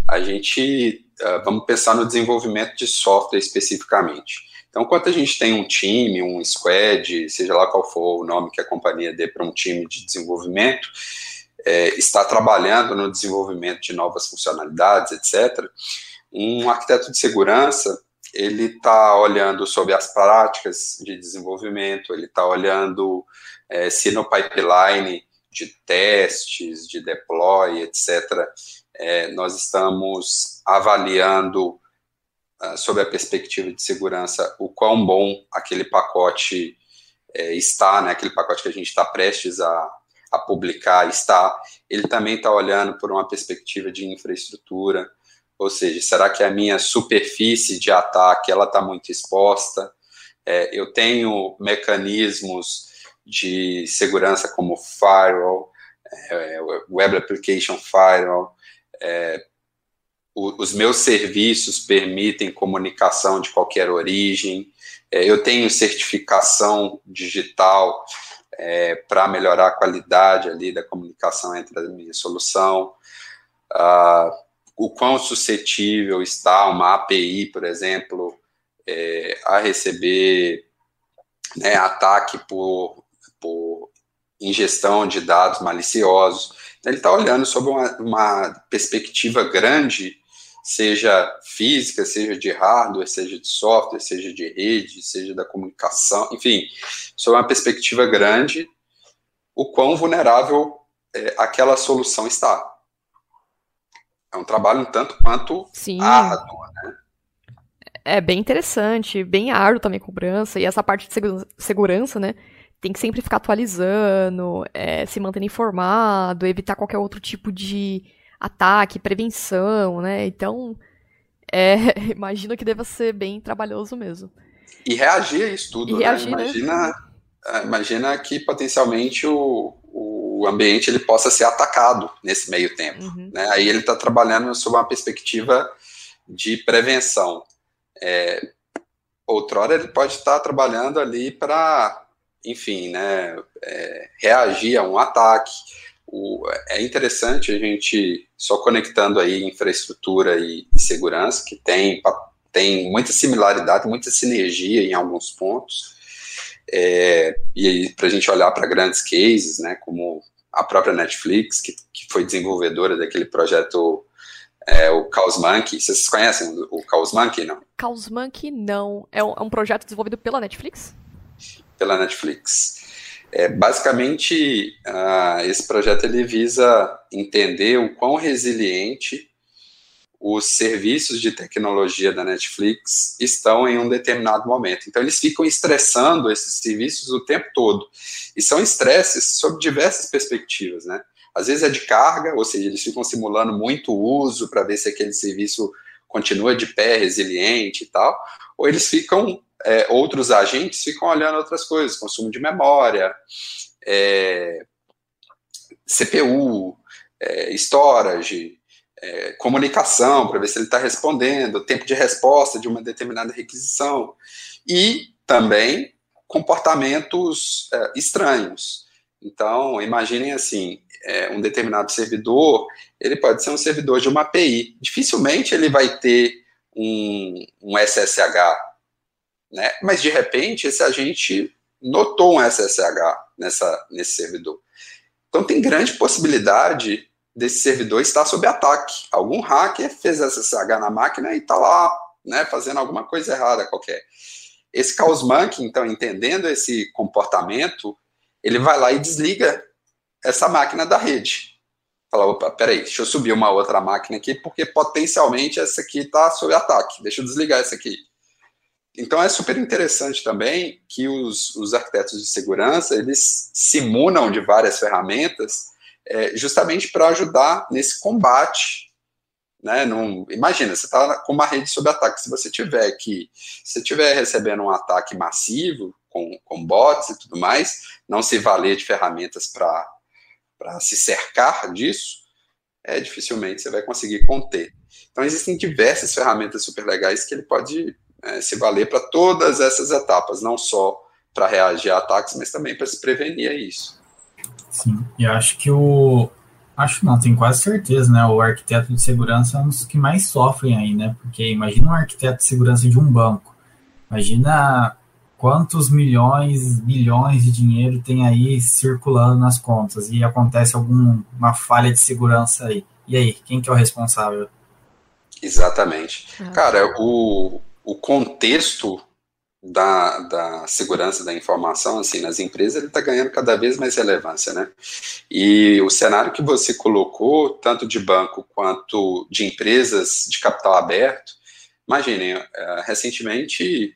Speaker 4: A gente uh, vamos pensar no desenvolvimento de software especificamente. Então, quando a gente tem um time, um squad, seja lá qual for o nome que a companhia dê para um time de desenvolvimento, é, está trabalhando no desenvolvimento de novas funcionalidades, etc., um arquiteto de segurança ele está olhando sobre as práticas de desenvolvimento, ele está olhando é, se no pipeline de testes, de deploy, etc., é, nós estamos avaliando, sob a perspectiva de segurança, o quão bom aquele pacote é, está, né, aquele pacote que a gente está prestes a, a publicar está. Ele também está olhando por uma perspectiva de infraestrutura, ou seja, será que a minha superfície de ataque ela está muito exposta? É, eu tenho mecanismos de segurança como firewall, é, Web Application Firewall, é, o, os meus serviços permitem comunicação de qualquer origem, é, eu tenho certificação digital é, para melhorar a qualidade ali da comunicação entre a minha solução, ah, o quão suscetível está uma API, por exemplo, é, a receber né, ataque por, por ingestão de dados maliciosos. Então, ele está olhando sob uma, uma, perspectiva grande, seja física, seja de hardware, seja de software, seja de rede, seja da comunicação, enfim, sob uma perspectiva grande, o quão vulnerável é, aquela solução está. É um trabalho um tanto quanto Sim. árduo, né?
Speaker 2: É bem interessante, bem árduo também a cobrança, e essa parte de segurança, né? tem que sempre ficar atualizando, é, se mantendo informado, evitar qualquer outro tipo de ataque, prevenção, né? Então, é, imagino que deva ser bem trabalhoso mesmo.
Speaker 4: E reagir a isso tudo, né? Reagir, imagina, né? imagina que potencialmente o, o ambiente ele possa ser atacado nesse meio tempo. Uhum. Né? Aí ele está trabalhando sob uma perspectiva de prevenção. É, outrora ele pode estar trabalhando ali para enfim, né, é, reagir a um ataque. O, é interessante a gente, só conectando aí infraestrutura e, e segurança, que tem, tem muita similaridade, muita sinergia em alguns pontos, é, e para a gente olhar para grandes cases, né, como a própria Netflix, que, que foi desenvolvedora daquele projeto é, o Chaos Monkey. Vocês conhecem o Chaos Monkey, não?
Speaker 2: Chaos Monkey, não. É um, é um projeto desenvolvido pela Netflix?
Speaker 4: pela Netflix. É, basicamente, esse projeto ele visa entender o quão resiliente os serviços de tecnologia da Netflix estão em um determinado momento. Então, eles ficam estressando esses serviços o tempo todo. E são estresses sob diversas perspectivas, né? Às vezes é de carga, ou seja, eles ficam simulando muito uso para ver se aquele serviço continua de pé, resiliente e tal, ou eles ficam é, outros agentes ficam olhando outras coisas, consumo de memória, é, CPU, é, storage, é, comunicação, para ver se ele está respondendo, tempo de resposta de uma determinada requisição, e também comportamentos é, estranhos. Então, imaginem assim, é, um determinado servidor, ele pode ser um servidor de uma API. Dificilmente ele vai ter um, um SSH né? Mas de repente esse agente notou um SSH nessa, nesse servidor. Então tem grande possibilidade desse servidor estar sob ataque. Algum hacker fez SSH na máquina e está lá, né, fazendo alguma coisa errada qualquer. Esse Monkey, então, entendendo esse comportamento, ele vai lá e desliga essa máquina da rede. Fala, opa, peraí, deixa eu subir uma outra máquina aqui, porque potencialmente essa aqui está sob ataque. Deixa eu desligar essa aqui. Então é super interessante também que os, os arquitetos de segurança eles simunam de várias ferramentas é, justamente para ajudar nesse combate. Né? Num, imagina, você está com uma rede sob ataque. Se você tiver que, se estiver recebendo um ataque massivo com, com bots e tudo mais, não se valer de ferramentas para se cercar disso, é, dificilmente você vai conseguir conter. Então existem diversas ferramentas super legais que ele pode é, se valer para todas essas etapas, não só para reagir a ataques, mas também para se prevenir a isso.
Speaker 3: Sim, e acho que o. Acho não, tenho quase certeza, né? O arquiteto de segurança é um dos que mais sofrem aí, né? Porque imagina um arquiteto de segurança de um banco. Imagina quantos milhões, bilhões de dinheiro tem aí circulando nas contas e acontece alguma falha de segurança aí. E aí, quem que é o responsável?
Speaker 4: Exatamente. Ah. Cara, o, o contexto da, da segurança da informação, assim, nas empresas, ele está ganhando cada vez mais relevância, né? E o cenário que você colocou, tanto de banco quanto de empresas de capital aberto, imaginem, é, recentemente,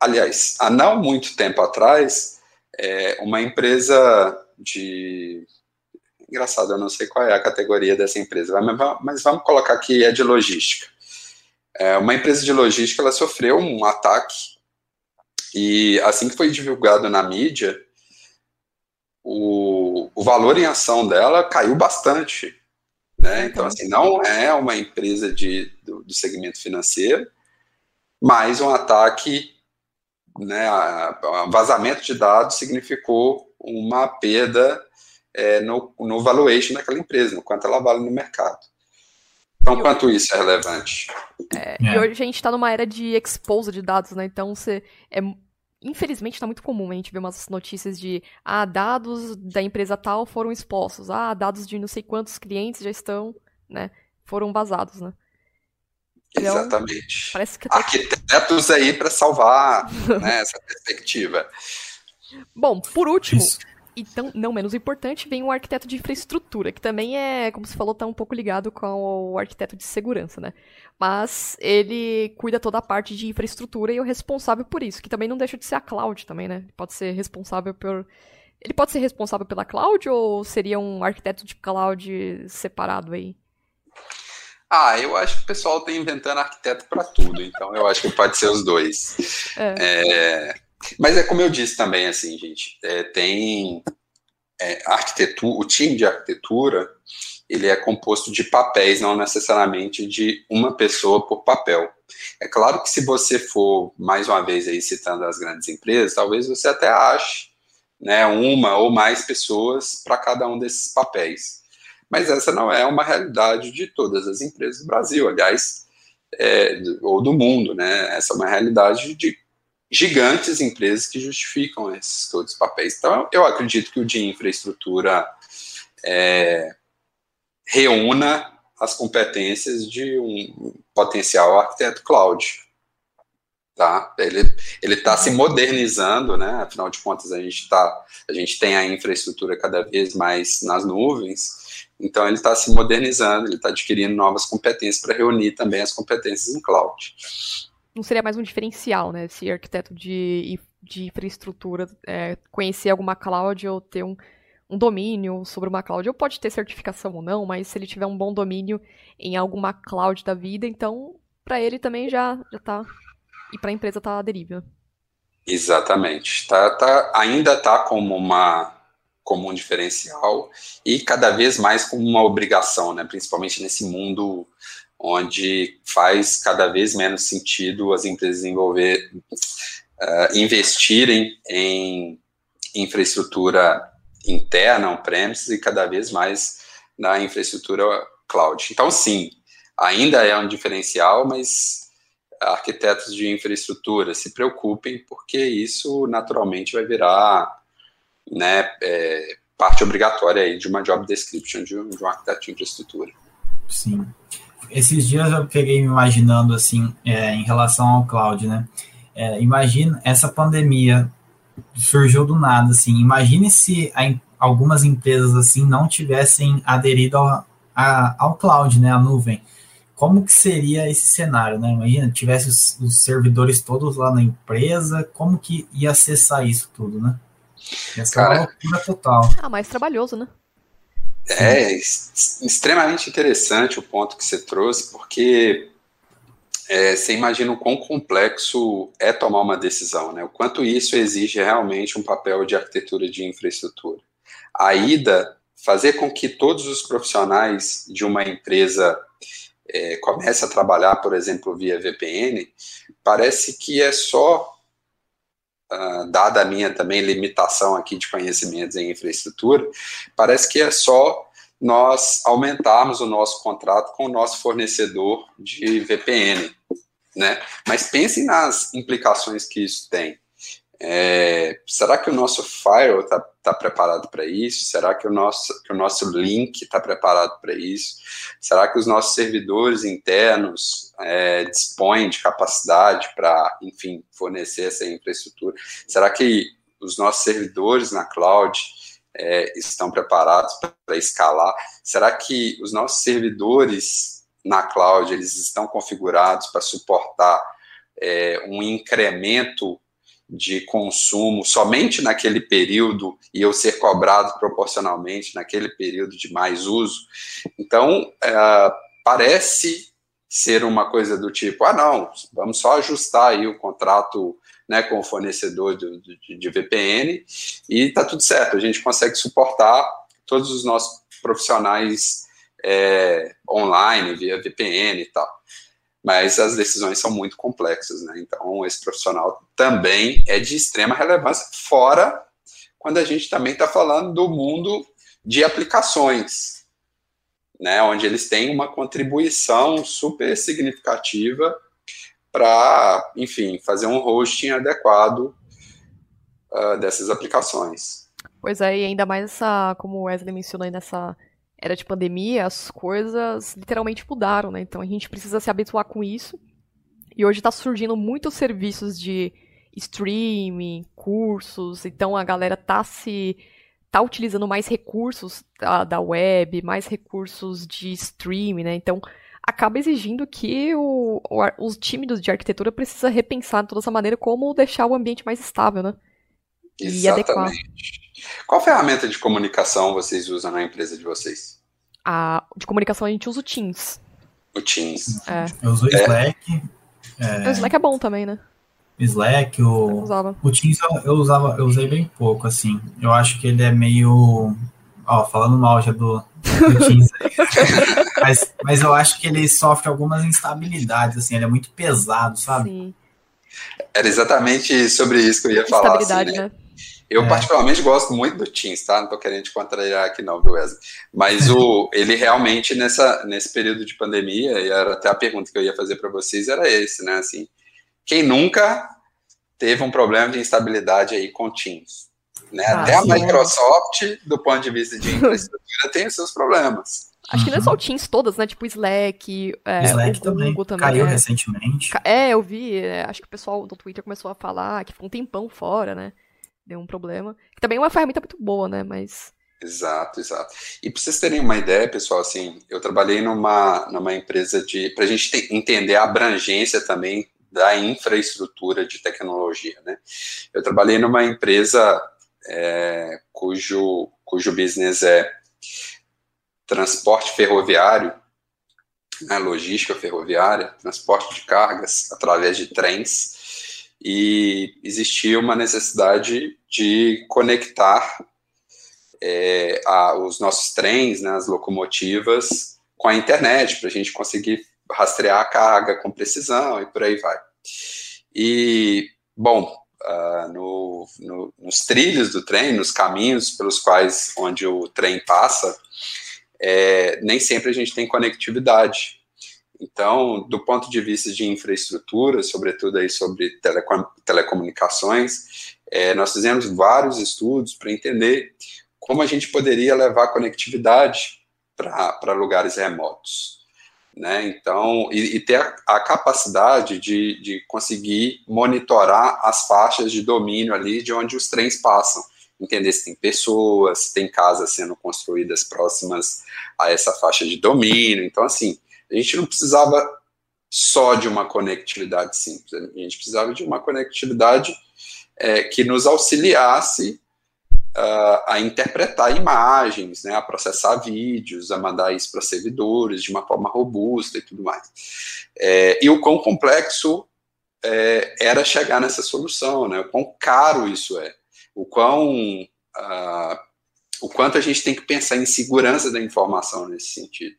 Speaker 4: aliás, há não muito tempo atrás, é, uma empresa de engraçado, eu não sei qual é a categoria dessa empresa, mas vamos colocar que é de logística. É, uma empresa de logística ela sofreu um ataque e assim que foi divulgado na mídia, o, o valor em ação dela caiu bastante. Né? Então, assim, não é uma empresa de, do, do segmento financeiro, mas um ataque, né, um vazamento de dados significou uma perda é, no, no valuation daquela empresa, no quanto ela vale no mercado. Então, quanto isso é relevante?
Speaker 2: É, é. E hoje a gente está numa era de expose de dados, né? Então, você é, infelizmente está muito comum a gente ver umas notícias de ah, dados da empresa tal foram expostos, ah, dados de não sei quantos clientes já estão, né, foram vazados, né?
Speaker 4: Então, Exatamente. Parece que Arquitetos aí para salvar né, essa perspectiva.
Speaker 2: Bom, por último, Isso. E tão, não menos importante, vem o arquiteto de infraestrutura, que também é, como você falou, tá um pouco ligado com o arquiteto de segurança, né? Mas ele cuida toda a parte de infraestrutura e é o responsável por isso, que também não deixa de ser a cloud também, né? Pode ser responsável por. Ele pode ser responsável pela cloud ou seria um arquiteto de cloud separado aí?
Speaker 4: Ah, eu acho que o pessoal tá inventando arquiteto para tudo, então eu acho que pode ser os dois. É. É mas é como eu disse também, assim, gente, é, tem é, arquitetura, o time de arquitetura, ele é composto de papéis, não necessariamente de uma pessoa por papel. É claro que se você for, mais uma vez aí citando as grandes empresas, talvez você até ache né, uma ou mais pessoas para cada um desses papéis. Mas essa não é uma realidade de todas as empresas do Brasil, aliás, é, ou do mundo, né? Essa é uma realidade de gigantes empresas que justificam esses todos os papéis. Então, eu acredito que o de infraestrutura é, reúna as competências de um potencial arquiteto cloud. Tá? Ele está se modernizando, né? afinal de contas, a gente, tá, a gente tem a infraestrutura cada vez mais nas nuvens, então ele está se modernizando, ele está adquirindo novas competências para reunir também as competências em cloud
Speaker 2: não seria mais um diferencial, né? Se arquiteto de, de infraestrutura é, conhecer alguma cloud ou ter um, um domínio sobre uma cloud. Ou pode ter certificação ou não, mas se ele tiver um bom domínio em alguma cloud da vida, então para ele também já, já tá. E para a empresa tá à deriva.
Speaker 4: Exatamente. Tá, tá, ainda tá como uma como um diferencial e cada vez mais como uma obrigação, né? principalmente nesse mundo onde faz cada vez menos sentido as empresas envolver, uh, investirem em infraestrutura interna, on-premises, e cada vez mais na infraestrutura cloud. Então, sim, ainda é um diferencial, mas arquitetos de infraestrutura se preocupem, porque isso naturalmente vai virar né, é, parte obrigatória de uma job description de um, de um arquiteto de infraestrutura.
Speaker 3: Sim esses dias eu peguei me imaginando assim, é, em relação ao cloud, né? É, imagina essa pandemia surgiu do nada, assim. Imagine se a, algumas empresas assim não tivessem aderido ao, a, ao cloud, né, à nuvem. Como que seria esse cenário, né? Imagina, tivesse os, os servidores todos lá na empresa, como que ia acessar isso tudo, né? Ser Cara, uma loucura total.
Speaker 2: Ah, mais trabalhoso, né?
Speaker 4: É extremamente interessante o ponto que você trouxe, porque é, você imagina o quão complexo é tomar uma decisão, né? O quanto isso exige realmente um papel de arquitetura de infraestrutura. A ida, fazer com que todos os profissionais de uma empresa é, comecem a trabalhar, por exemplo, via VPN, parece que é só uh, dada a minha também limitação aqui de conhecimentos em infraestrutura, parece que é só nós aumentarmos o nosso contrato com o nosso fornecedor de VPN, né? Mas pensem nas implicações que isso tem. É, será que o nosso firewall está tá preparado para isso? Será que o nosso, que o nosso link está preparado para isso? Será que os nossos servidores internos é, dispõem de capacidade para, enfim, fornecer essa infraestrutura? Será que os nossos servidores na cloud é, estão preparados para escalar? Será que os nossos servidores na cloud eles estão configurados para suportar é, um incremento de consumo somente naquele período e eu ser cobrado proporcionalmente naquele período de mais uso. Então, é, parece ser uma coisa do tipo, ah, não, vamos só ajustar aí o contrato né, com o fornecedor de, de, de VPN e está tudo certo, a gente consegue suportar todos os nossos profissionais é, online, via VPN e tal mas as decisões são muito complexas, né? Então, esse profissional também é de extrema relevância, fora quando a gente também está falando do mundo de aplicações, né? Onde eles têm uma contribuição super significativa para, enfim, fazer um hosting adequado uh, dessas aplicações.
Speaker 2: Pois é, e ainda mais essa, como o Wesley mencionou aí nessa era de pandemia, as coisas literalmente mudaram, né? Então a gente precisa se habituar com isso. E hoje está surgindo muitos serviços de streaming, cursos, então a galera tá se tá utilizando mais recursos da, da web, mais recursos de streaming, né? Então acaba exigindo que o, o, os times de arquitetura precisa repensar toda essa maneira como deixar o ambiente mais estável, né?
Speaker 4: E adequar. Qual ferramenta de comunicação vocês usam na empresa de vocês?
Speaker 2: A, de comunicação a gente usa o Teams.
Speaker 4: O Teams.
Speaker 3: É. Eu uso o Slack.
Speaker 2: É... O Slack é bom também, né?
Speaker 3: Slack, o, o Teams eu, eu, usava, eu usei bem pouco, assim. Eu acho que ele é meio. Ó, falando mal já do, do Teams aí. mas, mas eu acho que ele sofre algumas instabilidades, assim, ele é muito pesado, sabe? Sim.
Speaker 4: Era exatamente sobre isso que eu ia falar. Assim, né? né? Eu, é. particularmente, gosto muito do Teams, tá? Não tô querendo te contrariar aqui, não, do Wesley. Mas o, ele realmente, nessa, nesse período de pandemia, e era até a pergunta que eu ia fazer para vocês, era esse, né? Assim, quem nunca teve um problema de instabilidade aí com o Teams? Né? Ah, até a Microsoft, do ponto de vista de infraestrutura, tem os seus problemas.
Speaker 2: Acho que não é só o Teams todas, né? Tipo Slack, é,
Speaker 3: Slack o Google também, também caiu é. recentemente.
Speaker 2: É, eu vi. É, acho que o pessoal do Twitter começou a falar que ficou um tempão fora, né? Deu um problema. Que também é uma ferramenta muito boa, né? Mas.
Speaker 4: Exato, exato. E para vocês terem uma ideia, pessoal, assim, eu trabalhei numa, numa empresa de. para a gente ter, entender a abrangência também da infraestrutura de tecnologia, né? Eu trabalhei numa empresa é, cujo, cujo business é transporte ferroviário, né, logística ferroviária, transporte de cargas através de trens e existia uma necessidade de conectar é, a, os nossos trens, né, as locomotivas, com a internet, para a gente conseguir rastrear a carga com precisão e por aí vai. E, bom, uh, no, no, nos trilhos do trem, nos caminhos pelos quais onde o trem passa, é, nem sempre a gente tem conectividade. Então, do ponto de vista de infraestrutura, sobretudo aí sobre telecom telecomunicações, é, nós fizemos vários estudos para entender como a gente poderia levar conectividade para lugares remotos. né? Então, e, e ter a, a capacidade de, de conseguir monitorar as faixas de domínio ali de onde os trens passam entender se tem pessoas, se tem casas sendo construídas próximas a essa faixa de domínio. Então, assim, a gente não precisava só de uma conectividade simples, a gente precisava de uma conectividade é, que nos auxiliasse uh, a interpretar imagens, né, a processar vídeos, a mandar isso para servidores de uma forma robusta e tudo mais. É, e o quão complexo é, era chegar nessa solução, né, o quão caro isso é, o quão uh, o quanto a gente tem que pensar em segurança da informação nesse sentido.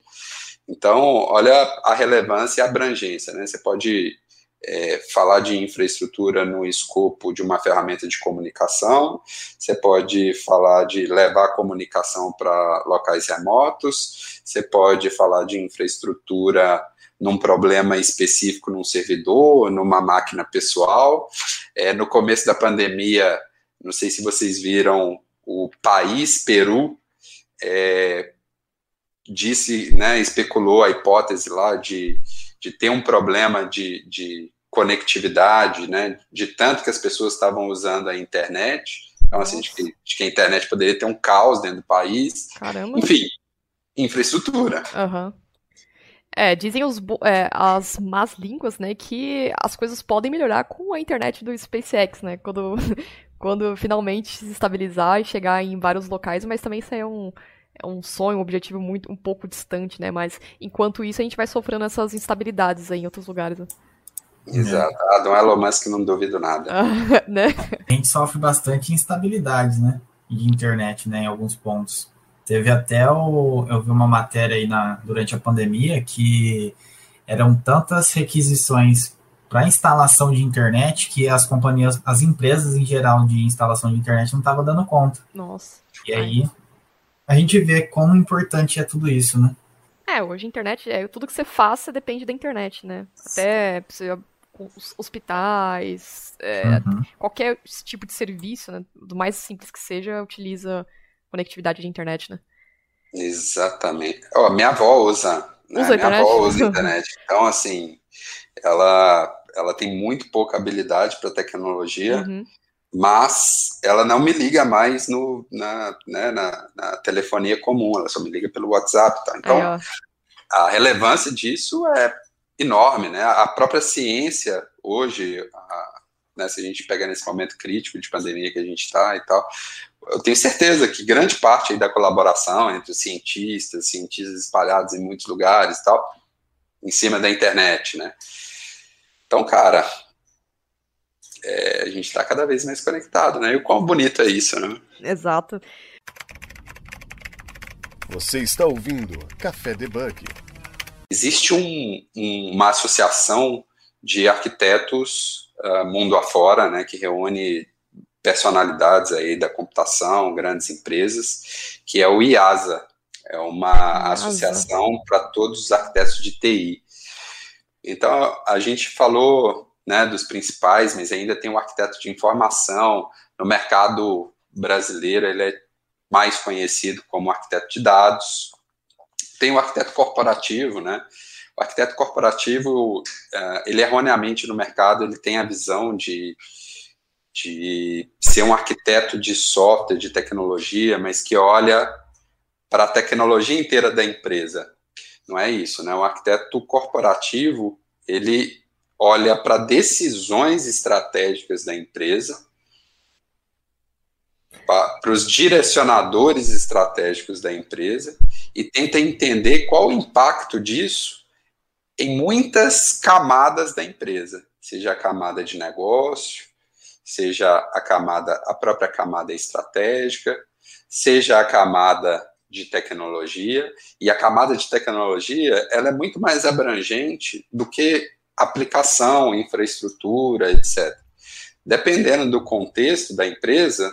Speaker 4: Então, olha a relevância e a abrangência, né? Você pode é, falar de infraestrutura no escopo de uma ferramenta de comunicação, você pode falar de levar a comunicação para locais remotos, você pode falar de infraestrutura num problema específico num servidor, numa máquina pessoal. É, no começo da pandemia, não sei se vocês viram, o país Peru é, disse, né, especulou a hipótese lá de de ter um problema de, de conectividade, né, de tanto que as pessoas estavam usando a internet, então assim, de que, de que, a internet poderia ter um caos dentro do país,
Speaker 2: Caramba.
Speaker 4: enfim, infraestrutura.
Speaker 2: Uhum. É, dizem os, é, as más línguas, né, que as coisas podem melhorar com a internet do SpaceX, né, quando, quando finalmente se estabilizar e chegar em vários locais, mas também isso é um, é um sonho, um objetivo muito um pouco distante, né? Mas enquanto isso a gente vai sofrendo essas instabilidades aí em outros lugares. Né?
Speaker 4: Exato. Ah, do Elon Musk não duvido nada.
Speaker 2: né?
Speaker 3: A gente sofre bastante instabilidades, né? De internet, né? Em alguns pontos. Teve até o. Eu vi uma matéria aí na, durante a pandemia que eram tantas requisições para instalação de internet que as companhias, as empresas em geral de instalação de internet não estavam dando conta.
Speaker 2: Nossa.
Speaker 3: E aí a gente vê quão importante é tudo isso, né?
Speaker 2: É, hoje a internet, é, tudo que você faça depende da internet, né? Até hospitais, é, uhum. qualquer tipo de serviço, né? Do mais simples que seja, utiliza conectividade de internet, né?
Speaker 4: Exatamente. Oh, minha avó usa,
Speaker 2: né? Usa
Speaker 4: minha avó usa internet. Então, assim, ela, ela tem muito pouca habilidade para tecnologia. Uhum mas ela não me liga mais no, na, né, na, na, telefonia comum, ela só me liga pelo WhatsApp. Tá? Então, a relevância disso é enorme. Né? A própria ciência, hoje, a, né, se a gente pega nesse momento crítico de pandemia que a gente está e tal, eu tenho certeza que grande parte da colaboração entre cientistas, cientistas espalhados em muitos lugares e tal, em cima da internet, né? Então, cara, é, a gente está cada vez mais conectado, né? E o quão bonito é isso, né?
Speaker 2: Exato.
Speaker 1: Você está ouvindo Café Debug.
Speaker 4: Existe um, um, uma associação de arquitetos uh, mundo afora, né, que reúne personalidades aí da computação, grandes empresas, que é o IASA, é uma IASA. associação para todos os arquitetos de TI. Então, a gente falou né, dos principais, mas ainda tem um arquiteto de informação. No mercado brasileiro, ele é mais conhecido como arquiteto de dados. Tem o arquiteto corporativo, né? O arquiteto corporativo, uh, ele erroneamente no mercado, ele tem a visão de, de ser um arquiteto de software, de tecnologia, mas que olha para a tecnologia inteira da empresa. Não é isso, né? O arquiteto corporativo, ele olha para decisões estratégicas da empresa, para os direcionadores estratégicos da empresa e tenta entender qual o impacto disso em muitas camadas da empresa, seja a camada de negócio, seja a camada, a própria camada estratégica, seja a camada de tecnologia, e a camada de tecnologia, ela é muito mais abrangente do que aplicação, infraestrutura, etc. Dependendo do contexto da empresa,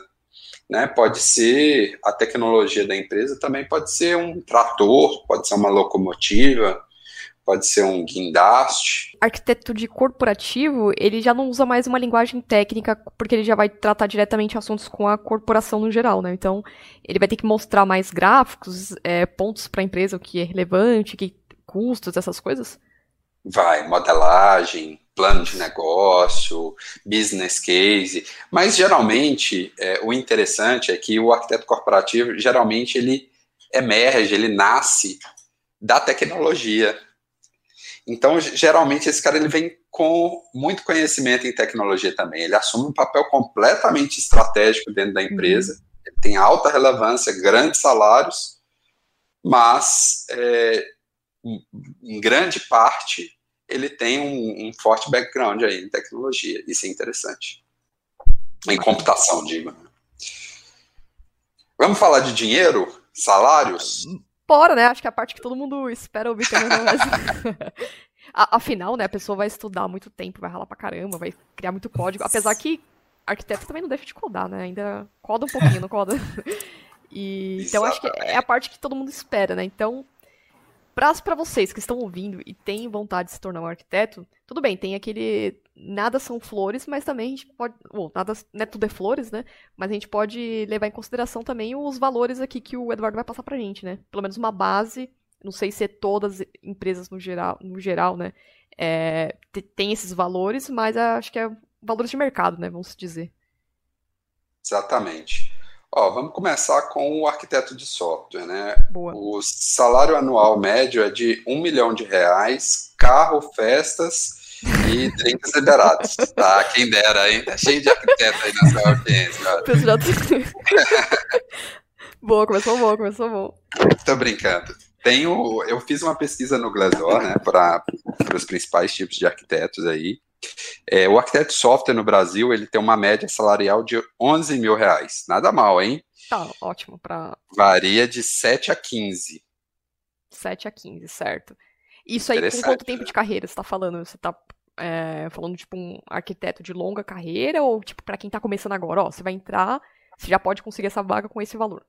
Speaker 4: né, pode ser a tecnologia da empresa, também pode ser um trator, pode ser uma locomotiva, pode ser um guindaste.
Speaker 2: Arquiteto de corporativo, ele já não usa mais uma linguagem técnica, porque ele já vai tratar diretamente assuntos com a corporação no geral, né? Então, ele vai ter que mostrar mais gráficos, é, pontos para a empresa, o que é relevante, que custos, essas coisas?
Speaker 4: Vai, modelagem, plano de negócio, business case, mas geralmente é, o interessante é que o arquiteto corporativo geralmente ele emerge, ele nasce da tecnologia. Então, geralmente esse cara ele vem com muito conhecimento em tecnologia também. Ele assume um papel completamente estratégico dentro da empresa. Uhum. Ele tem alta relevância, grandes salários, mas é, em grande parte, ele tem um, um, forte background aí em tecnologia. Isso é interessante. Em computação, digo. Né? Vamos falar de dinheiro? Salários?
Speaker 2: Bora, né? Acho que é a parte que todo mundo espera ouvir também. Mas... Afinal, né, a pessoa vai estudar muito tempo, vai ralar pra caramba, vai criar muito código. Apesar que arquiteto também não deixa de codar, né? Ainda coda um pouquinho, não coda. E, então acho que é a parte que todo mundo espera, né? Então, para vocês que estão ouvindo e têm vontade de se tornar um arquiteto, tudo bem, tem aquele. Nada são flores, mas também a gente pode. Ou, nada, não é tudo é flores, né? Mas a gente pode levar em consideração também os valores aqui que o Eduardo vai passar pra gente, né? Pelo menos uma base. Não sei se é todas as empresas no geral, no geral né? É, tem esses valores, mas acho que é valores de mercado, né? Vamos dizer.
Speaker 4: Exatamente. Ó, vamos começar com o arquiteto de software, né?
Speaker 2: Boa.
Speaker 4: O salário anual médio é de um milhão de reais, carro, festas e drinks liberados. Tá, quem dera, hein? Tá cheio de arquiteto aí nessa audiência.
Speaker 2: boa, começou bom, começou bom.
Speaker 4: Tô brincando. Tenho, eu fiz uma pesquisa no Glassdoor, né, para os principais tipos de arquitetos aí. É, o arquiteto de software no Brasil ele tem uma média salarial de 11 mil reais. Nada mal, hein?
Speaker 2: Tá, ótimo. Pra...
Speaker 4: Varia de 7 a 15.
Speaker 2: 7 a 15, certo. Isso aí com quanto tempo de carreira você está falando? Você está é, falando tipo um arquiteto de longa carreira ou tipo para quem está começando agora? Ó, você vai entrar, você já pode conseguir essa vaga com esse valor.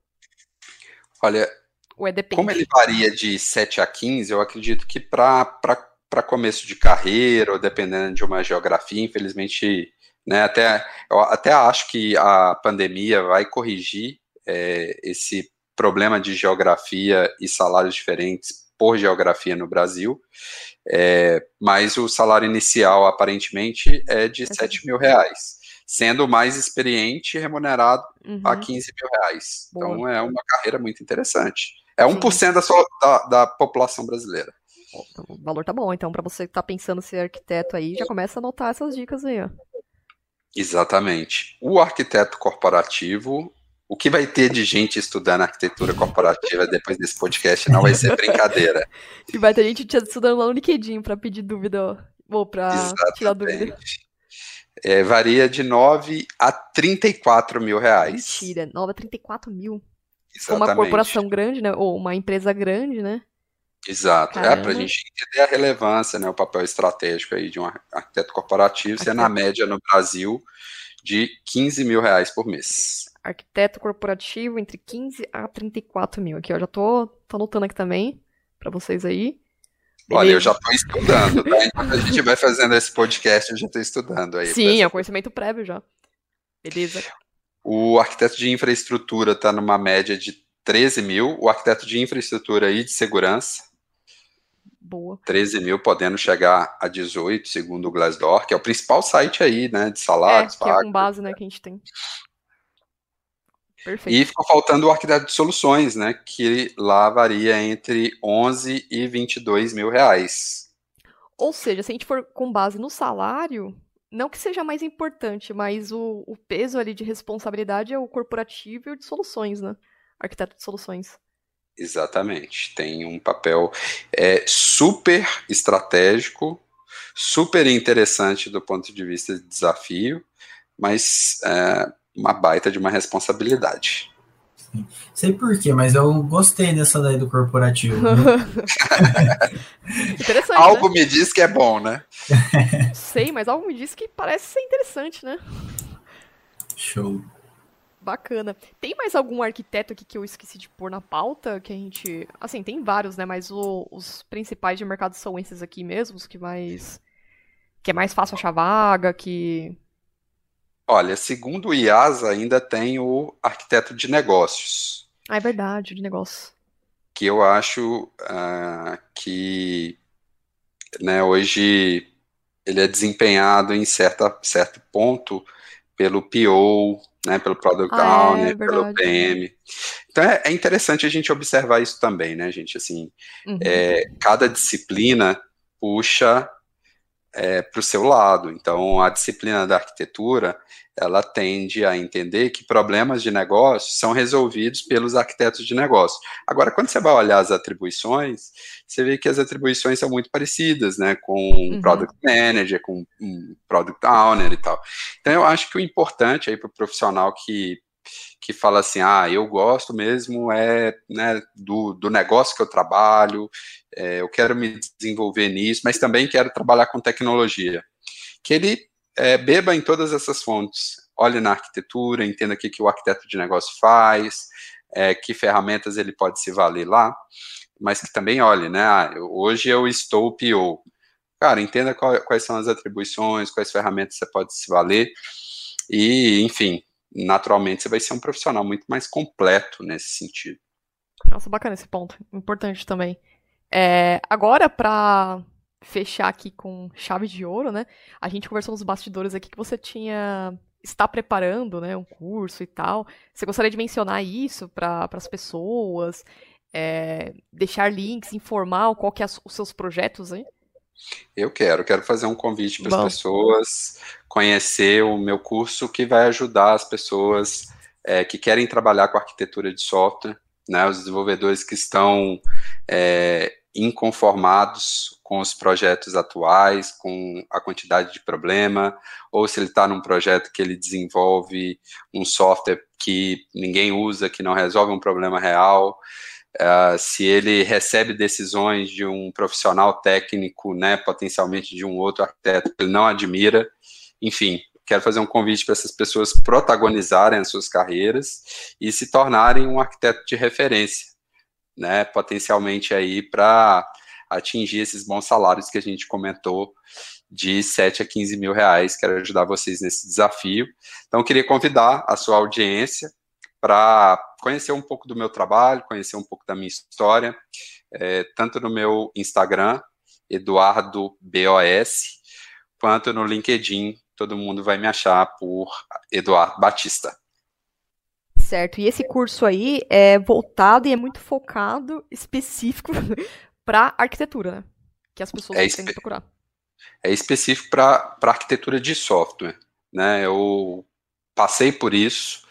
Speaker 4: Olha,
Speaker 2: é
Speaker 4: como ele varia de 7 a 15, eu acredito que para para começo de carreira, ou dependendo de uma geografia, infelizmente, né, até, eu até acho que a pandemia vai corrigir é, esse problema de geografia e salários diferentes por geografia no Brasil, é, mas o salário inicial, aparentemente, é de 7 uhum. mil reais, sendo mais experiente remunerado uhum. a 15 mil reais. Boa. Então, é uma carreira muito interessante. É 1% da, sua, da, da população brasileira.
Speaker 2: O valor tá bom. Então, para você que tá pensando ser arquiteto aí, já começa a anotar essas dicas aí, ó.
Speaker 4: Exatamente. O arquiteto corporativo, o que vai ter de gente estudando arquitetura corporativa depois desse podcast não vai ser brincadeira.
Speaker 2: e vai ter gente estudando lá no LinkedIn para pedir dúvida, ou para tirar dúvida.
Speaker 4: É, varia de 9 a 34 mil reais.
Speaker 2: Mentira, 9 a 34 mil. Exatamente. Uma corporação grande, né? Ou uma empresa grande, né?
Speaker 4: Exato. Caramba. É para a gente entender a relevância, né, o papel estratégico aí de um arquiteto corporativo, você é na média no Brasil de 15 mil reais por mês.
Speaker 2: Arquiteto corporativo entre 15 a 34 mil. Aqui, ó, já tô, tô anotando aqui também para vocês aí.
Speaker 4: Olha, eu já estou estudando, tá? Enquanto a gente vai fazendo esse podcast, eu já estou estudando aí.
Speaker 2: Sim, é um conhecimento prévio já. Beleza.
Speaker 4: O arquiteto de infraestrutura está numa média de 13 mil, o arquiteto de infraestrutura e de segurança
Speaker 2: Boa.
Speaker 4: 13 mil podendo chegar a 18, segundo o Glassdoor, que é o principal site aí, né, de salários.
Speaker 2: É, que é com base, né, que a gente tem.
Speaker 4: Perfeito. E ficou faltando o arquiteto de soluções, né, que lá varia entre 11 e 22 mil reais.
Speaker 2: Ou seja, se a gente for com base no salário, não que seja mais importante, mas o, o peso ali de responsabilidade é o corporativo e o de soluções, né? Arquiteto de soluções.
Speaker 4: Exatamente. Tem um papel é, super estratégico, super interessante do ponto de vista de desafio, mas é, uma baita de uma responsabilidade.
Speaker 3: Sim. Sei porquê, mas eu gostei dessa daí do corporativo.
Speaker 2: interessante.
Speaker 4: Algo
Speaker 2: né?
Speaker 4: me diz que é bom, né?
Speaker 2: Sei, mas algo me diz que parece ser interessante, né?
Speaker 3: Show.
Speaker 2: Bacana. Tem mais algum arquiteto aqui que eu esqueci de pôr na pauta? Que a gente. Assim, tem vários, né? Mas o, os principais de mercado são esses aqui mesmo, os que mais. Que é mais fácil achar vaga, que.
Speaker 4: Olha, segundo o IASA, ainda tem o arquiteto de negócios.
Speaker 2: Ah, é verdade, de negócio.
Speaker 4: que eu acho uh, que né, hoje ele é desempenhado em certa, certo ponto pelo PO, né, pelo Product ah, Owner, é, pelo PM. Então é, é, interessante a gente observar isso também, né, gente? Assim, uhum. é, cada disciplina puxa é, para o seu lado. Então, a disciplina da arquitetura ela tende a entender que problemas de negócio são resolvidos pelos arquitetos de negócio. Agora, quando você vai olhar as atribuições, você vê que as atribuições são muito parecidas, né, com uhum. Product Manager, com um Product Owner e tal. Então, eu acho que o importante aí para o profissional que que fala assim, ah, eu gosto mesmo é né, do, do negócio que eu trabalho, é, eu quero me desenvolver nisso, mas também quero trabalhar com tecnologia. Que ele é, beba em todas essas fontes, olhe na arquitetura, entenda o que, que o arquiteto de negócio faz, é, que ferramentas ele pode se valer lá, mas que também olhe, né? Ah, hoje eu estou PO. Cara, entenda qual, quais são as atribuições, quais ferramentas você pode se valer, e, enfim, naturalmente você vai ser um profissional muito mais completo nesse sentido.
Speaker 2: Nossa, bacana esse ponto. Importante também. É, agora, para fechar aqui com chave de ouro, né? A gente conversou nos bastidores aqui que você tinha está preparando, né, um curso e tal. Você gostaria de mencionar isso para as pessoas? É, deixar links, informar qual que é os seus projetos aí?
Speaker 4: Eu quero, quero fazer um convite para as pessoas conhecer o meu curso que vai ajudar as pessoas é, que querem trabalhar com arquitetura de software, né, os desenvolvedores que estão é, inconformados com os projetos atuais, com a quantidade de problema, ou se ele está num projeto que ele desenvolve um software que ninguém usa, que não resolve um problema real, uh, se ele recebe decisões de um profissional técnico, né, potencialmente de um outro arquiteto que ele não admira, enfim, quero fazer um convite para essas pessoas protagonizarem as suas carreiras e se tornarem um arquiteto de referência né, potencialmente aí para atingir esses bons salários que a gente comentou de 7 a 15 mil reais. Quero ajudar vocês nesse desafio. Então, queria convidar a sua audiência para conhecer um pouco do meu trabalho, conhecer um pouco da minha história, é, tanto no meu Instagram, EduardoBOS, quanto no LinkedIn, todo mundo vai me achar por Eduardo Batista.
Speaker 2: Certo. E esse curso aí é voltado e é muito focado, específico, para arquitetura, né? Que as pessoas é têm que procurar.
Speaker 4: É específico para arquitetura de software. Né? Eu passei por isso.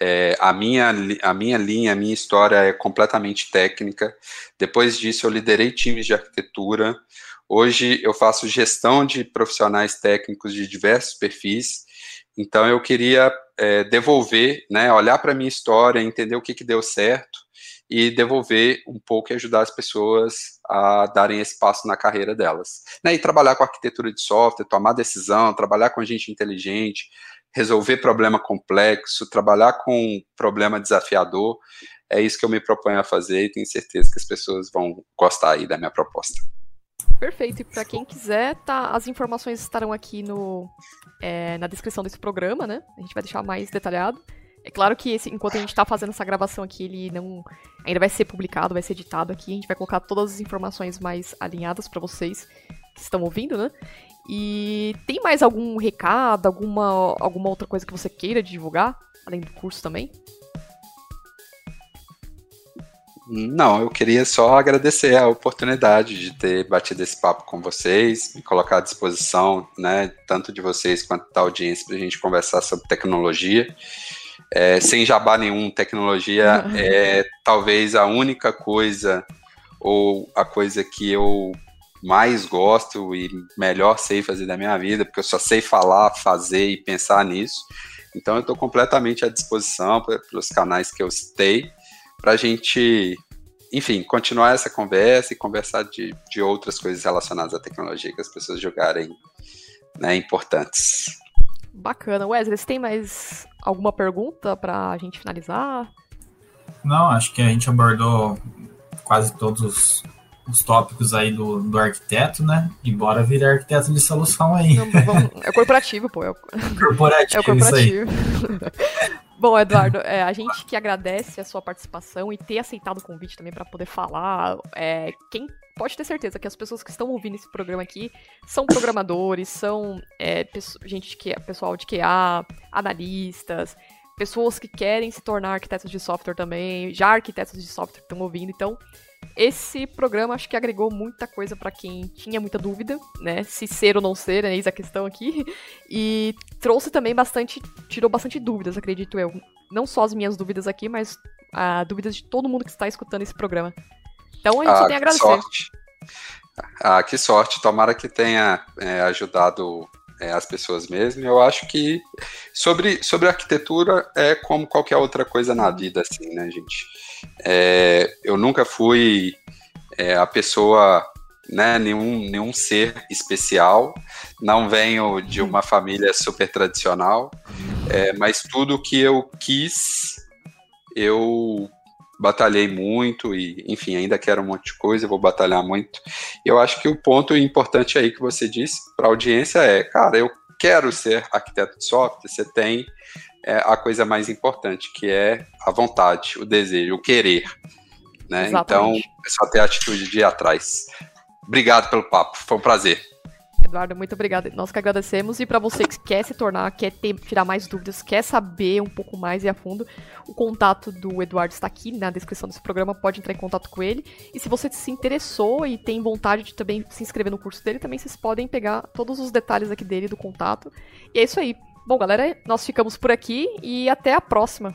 Speaker 4: É, a, minha, a minha linha, a minha história é completamente técnica. Depois disso, eu liderei times de arquitetura. Hoje, eu faço gestão de profissionais técnicos de diversos perfis. Então, eu queria é, devolver, né, olhar para a minha história, entender o que, que deu certo e devolver um pouco e ajudar as pessoas a darem esse passo na carreira delas. Né, e trabalhar com arquitetura de software, tomar decisão, trabalhar com gente inteligente, resolver problema complexo, trabalhar com problema desafiador. É isso que eu me proponho a fazer e tenho certeza que as pessoas vão gostar aí da minha proposta.
Speaker 2: Perfeito. E para quem quiser, tá, as informações estarão aqui no, é, na descrição desse programa, né? A gente vai deixar mais detalhado. É claro que esse, enquanto a gente está fazendo essa gravação aqui, ele não ainda vai ser publicado, vai ser editado aqui. A gente vai colocar todas as informações mais alinhadas para vocês que estão ouvindo, né? E tem mais algum recado, alguma, alguma outra coisa que você queira divulgar, além do curso também?
Speaker 4: Não, eu queria só agradecer a oportunidade de ter batido esse papo com vocês, me colocar à disposição, né, tanto de vocês quanto da audiência, para a gente conversar sobre tecnologia. É, sem jabá nenhum, tecnologia é talvez a única coisa ou a coisa que eu mais gosto e melhor sei fazer da minha vida, porque eu só sei falar, fazer e pensar nisso. Então eu estou completamente à disposição pelos canais que eu citei para a gente, enfim, continuar essa conversa e conversar de, de outras coisas relacionadas à tecnologia que as pessoas julgarem né, importantes.
Speaker 2: Bacana. Wesley, você tem mais alguma pergunta para a gente finalizar?
Speaker 3: Não, acho que a gente abordou quase todos os, os tópicos aí do, do arquiteto, né? E bora virar arquiteto de solução aí. Não,
Speaker 2: vamos, é corporativo, pô. É,
Speaker 3: corporativo, é o corporativo.
Speaker 2: Bom, Eduardo, é, a gente que agradece a sua participação e ter aceitado o convite também para poder falar. É, quem pode ter certeza que as pessoas que estão ouvindo esse programa aqui são programadores, são é, gente que é pessoal de QA, analistas, pessoas que querem se tornar arquitetos de software também, já arquitetos de software estão ouvindo. Então, esse programa acho que agregou muita coisa para quem tinha muita dúvida, né? Se ser ou não ser, né? Eis a questão aqui. E trouxe também bastante, tirou bastante dúvidas, acredito eu. Não só as minhas dúvidas aqui, mas a dúvidas de todo mundo que está escutando esse programa. Então a gente ah, só tem a agradecer.
Speaker 4: Sorte. Ah, que sorte. Tomara que tenha é, ajudado é, as pessoas mesmo. Eu acho que sobre, sobre arquitetura é como qualquer outra coisa na vida, assim, né, gente? É, eu nunca fui é, a pessoa, né, nenhum, nenhum ser especial, não venho de uma família super tradicional, é, mas tudo que eu quis, eu batalhei muito e, enfim, ainda quero um monte de coisa, vou batalhar muito. Eu acho que o ponto importante aí que você disse para a audiência é, cara, eu quero ser arquiteto de software, você tem é, a coisa mais importante, que é a vontade, o desejo, o querer. Né? Então, é só ter a atitude de ir atrás. Obrigado pelo papo, foi um prazer.
Speaker 2: Eduardo, muito obrigada. Nós que agradecemos. E para você que quer se tornar, quer ter, tirar mais dúvidas, quer saber um pouco mais e a fundo, o contato do Eduardo está aqui na descrição desse programa. Pode entrar em contato com ele. E se você se interessou e tem vontade de também se inscrever no curso dele, também vocês podem pegar todos os detalhes aqui dele, do contato. E é isso aí. Bom, galera, nós ficamos por aqui e até a próxima.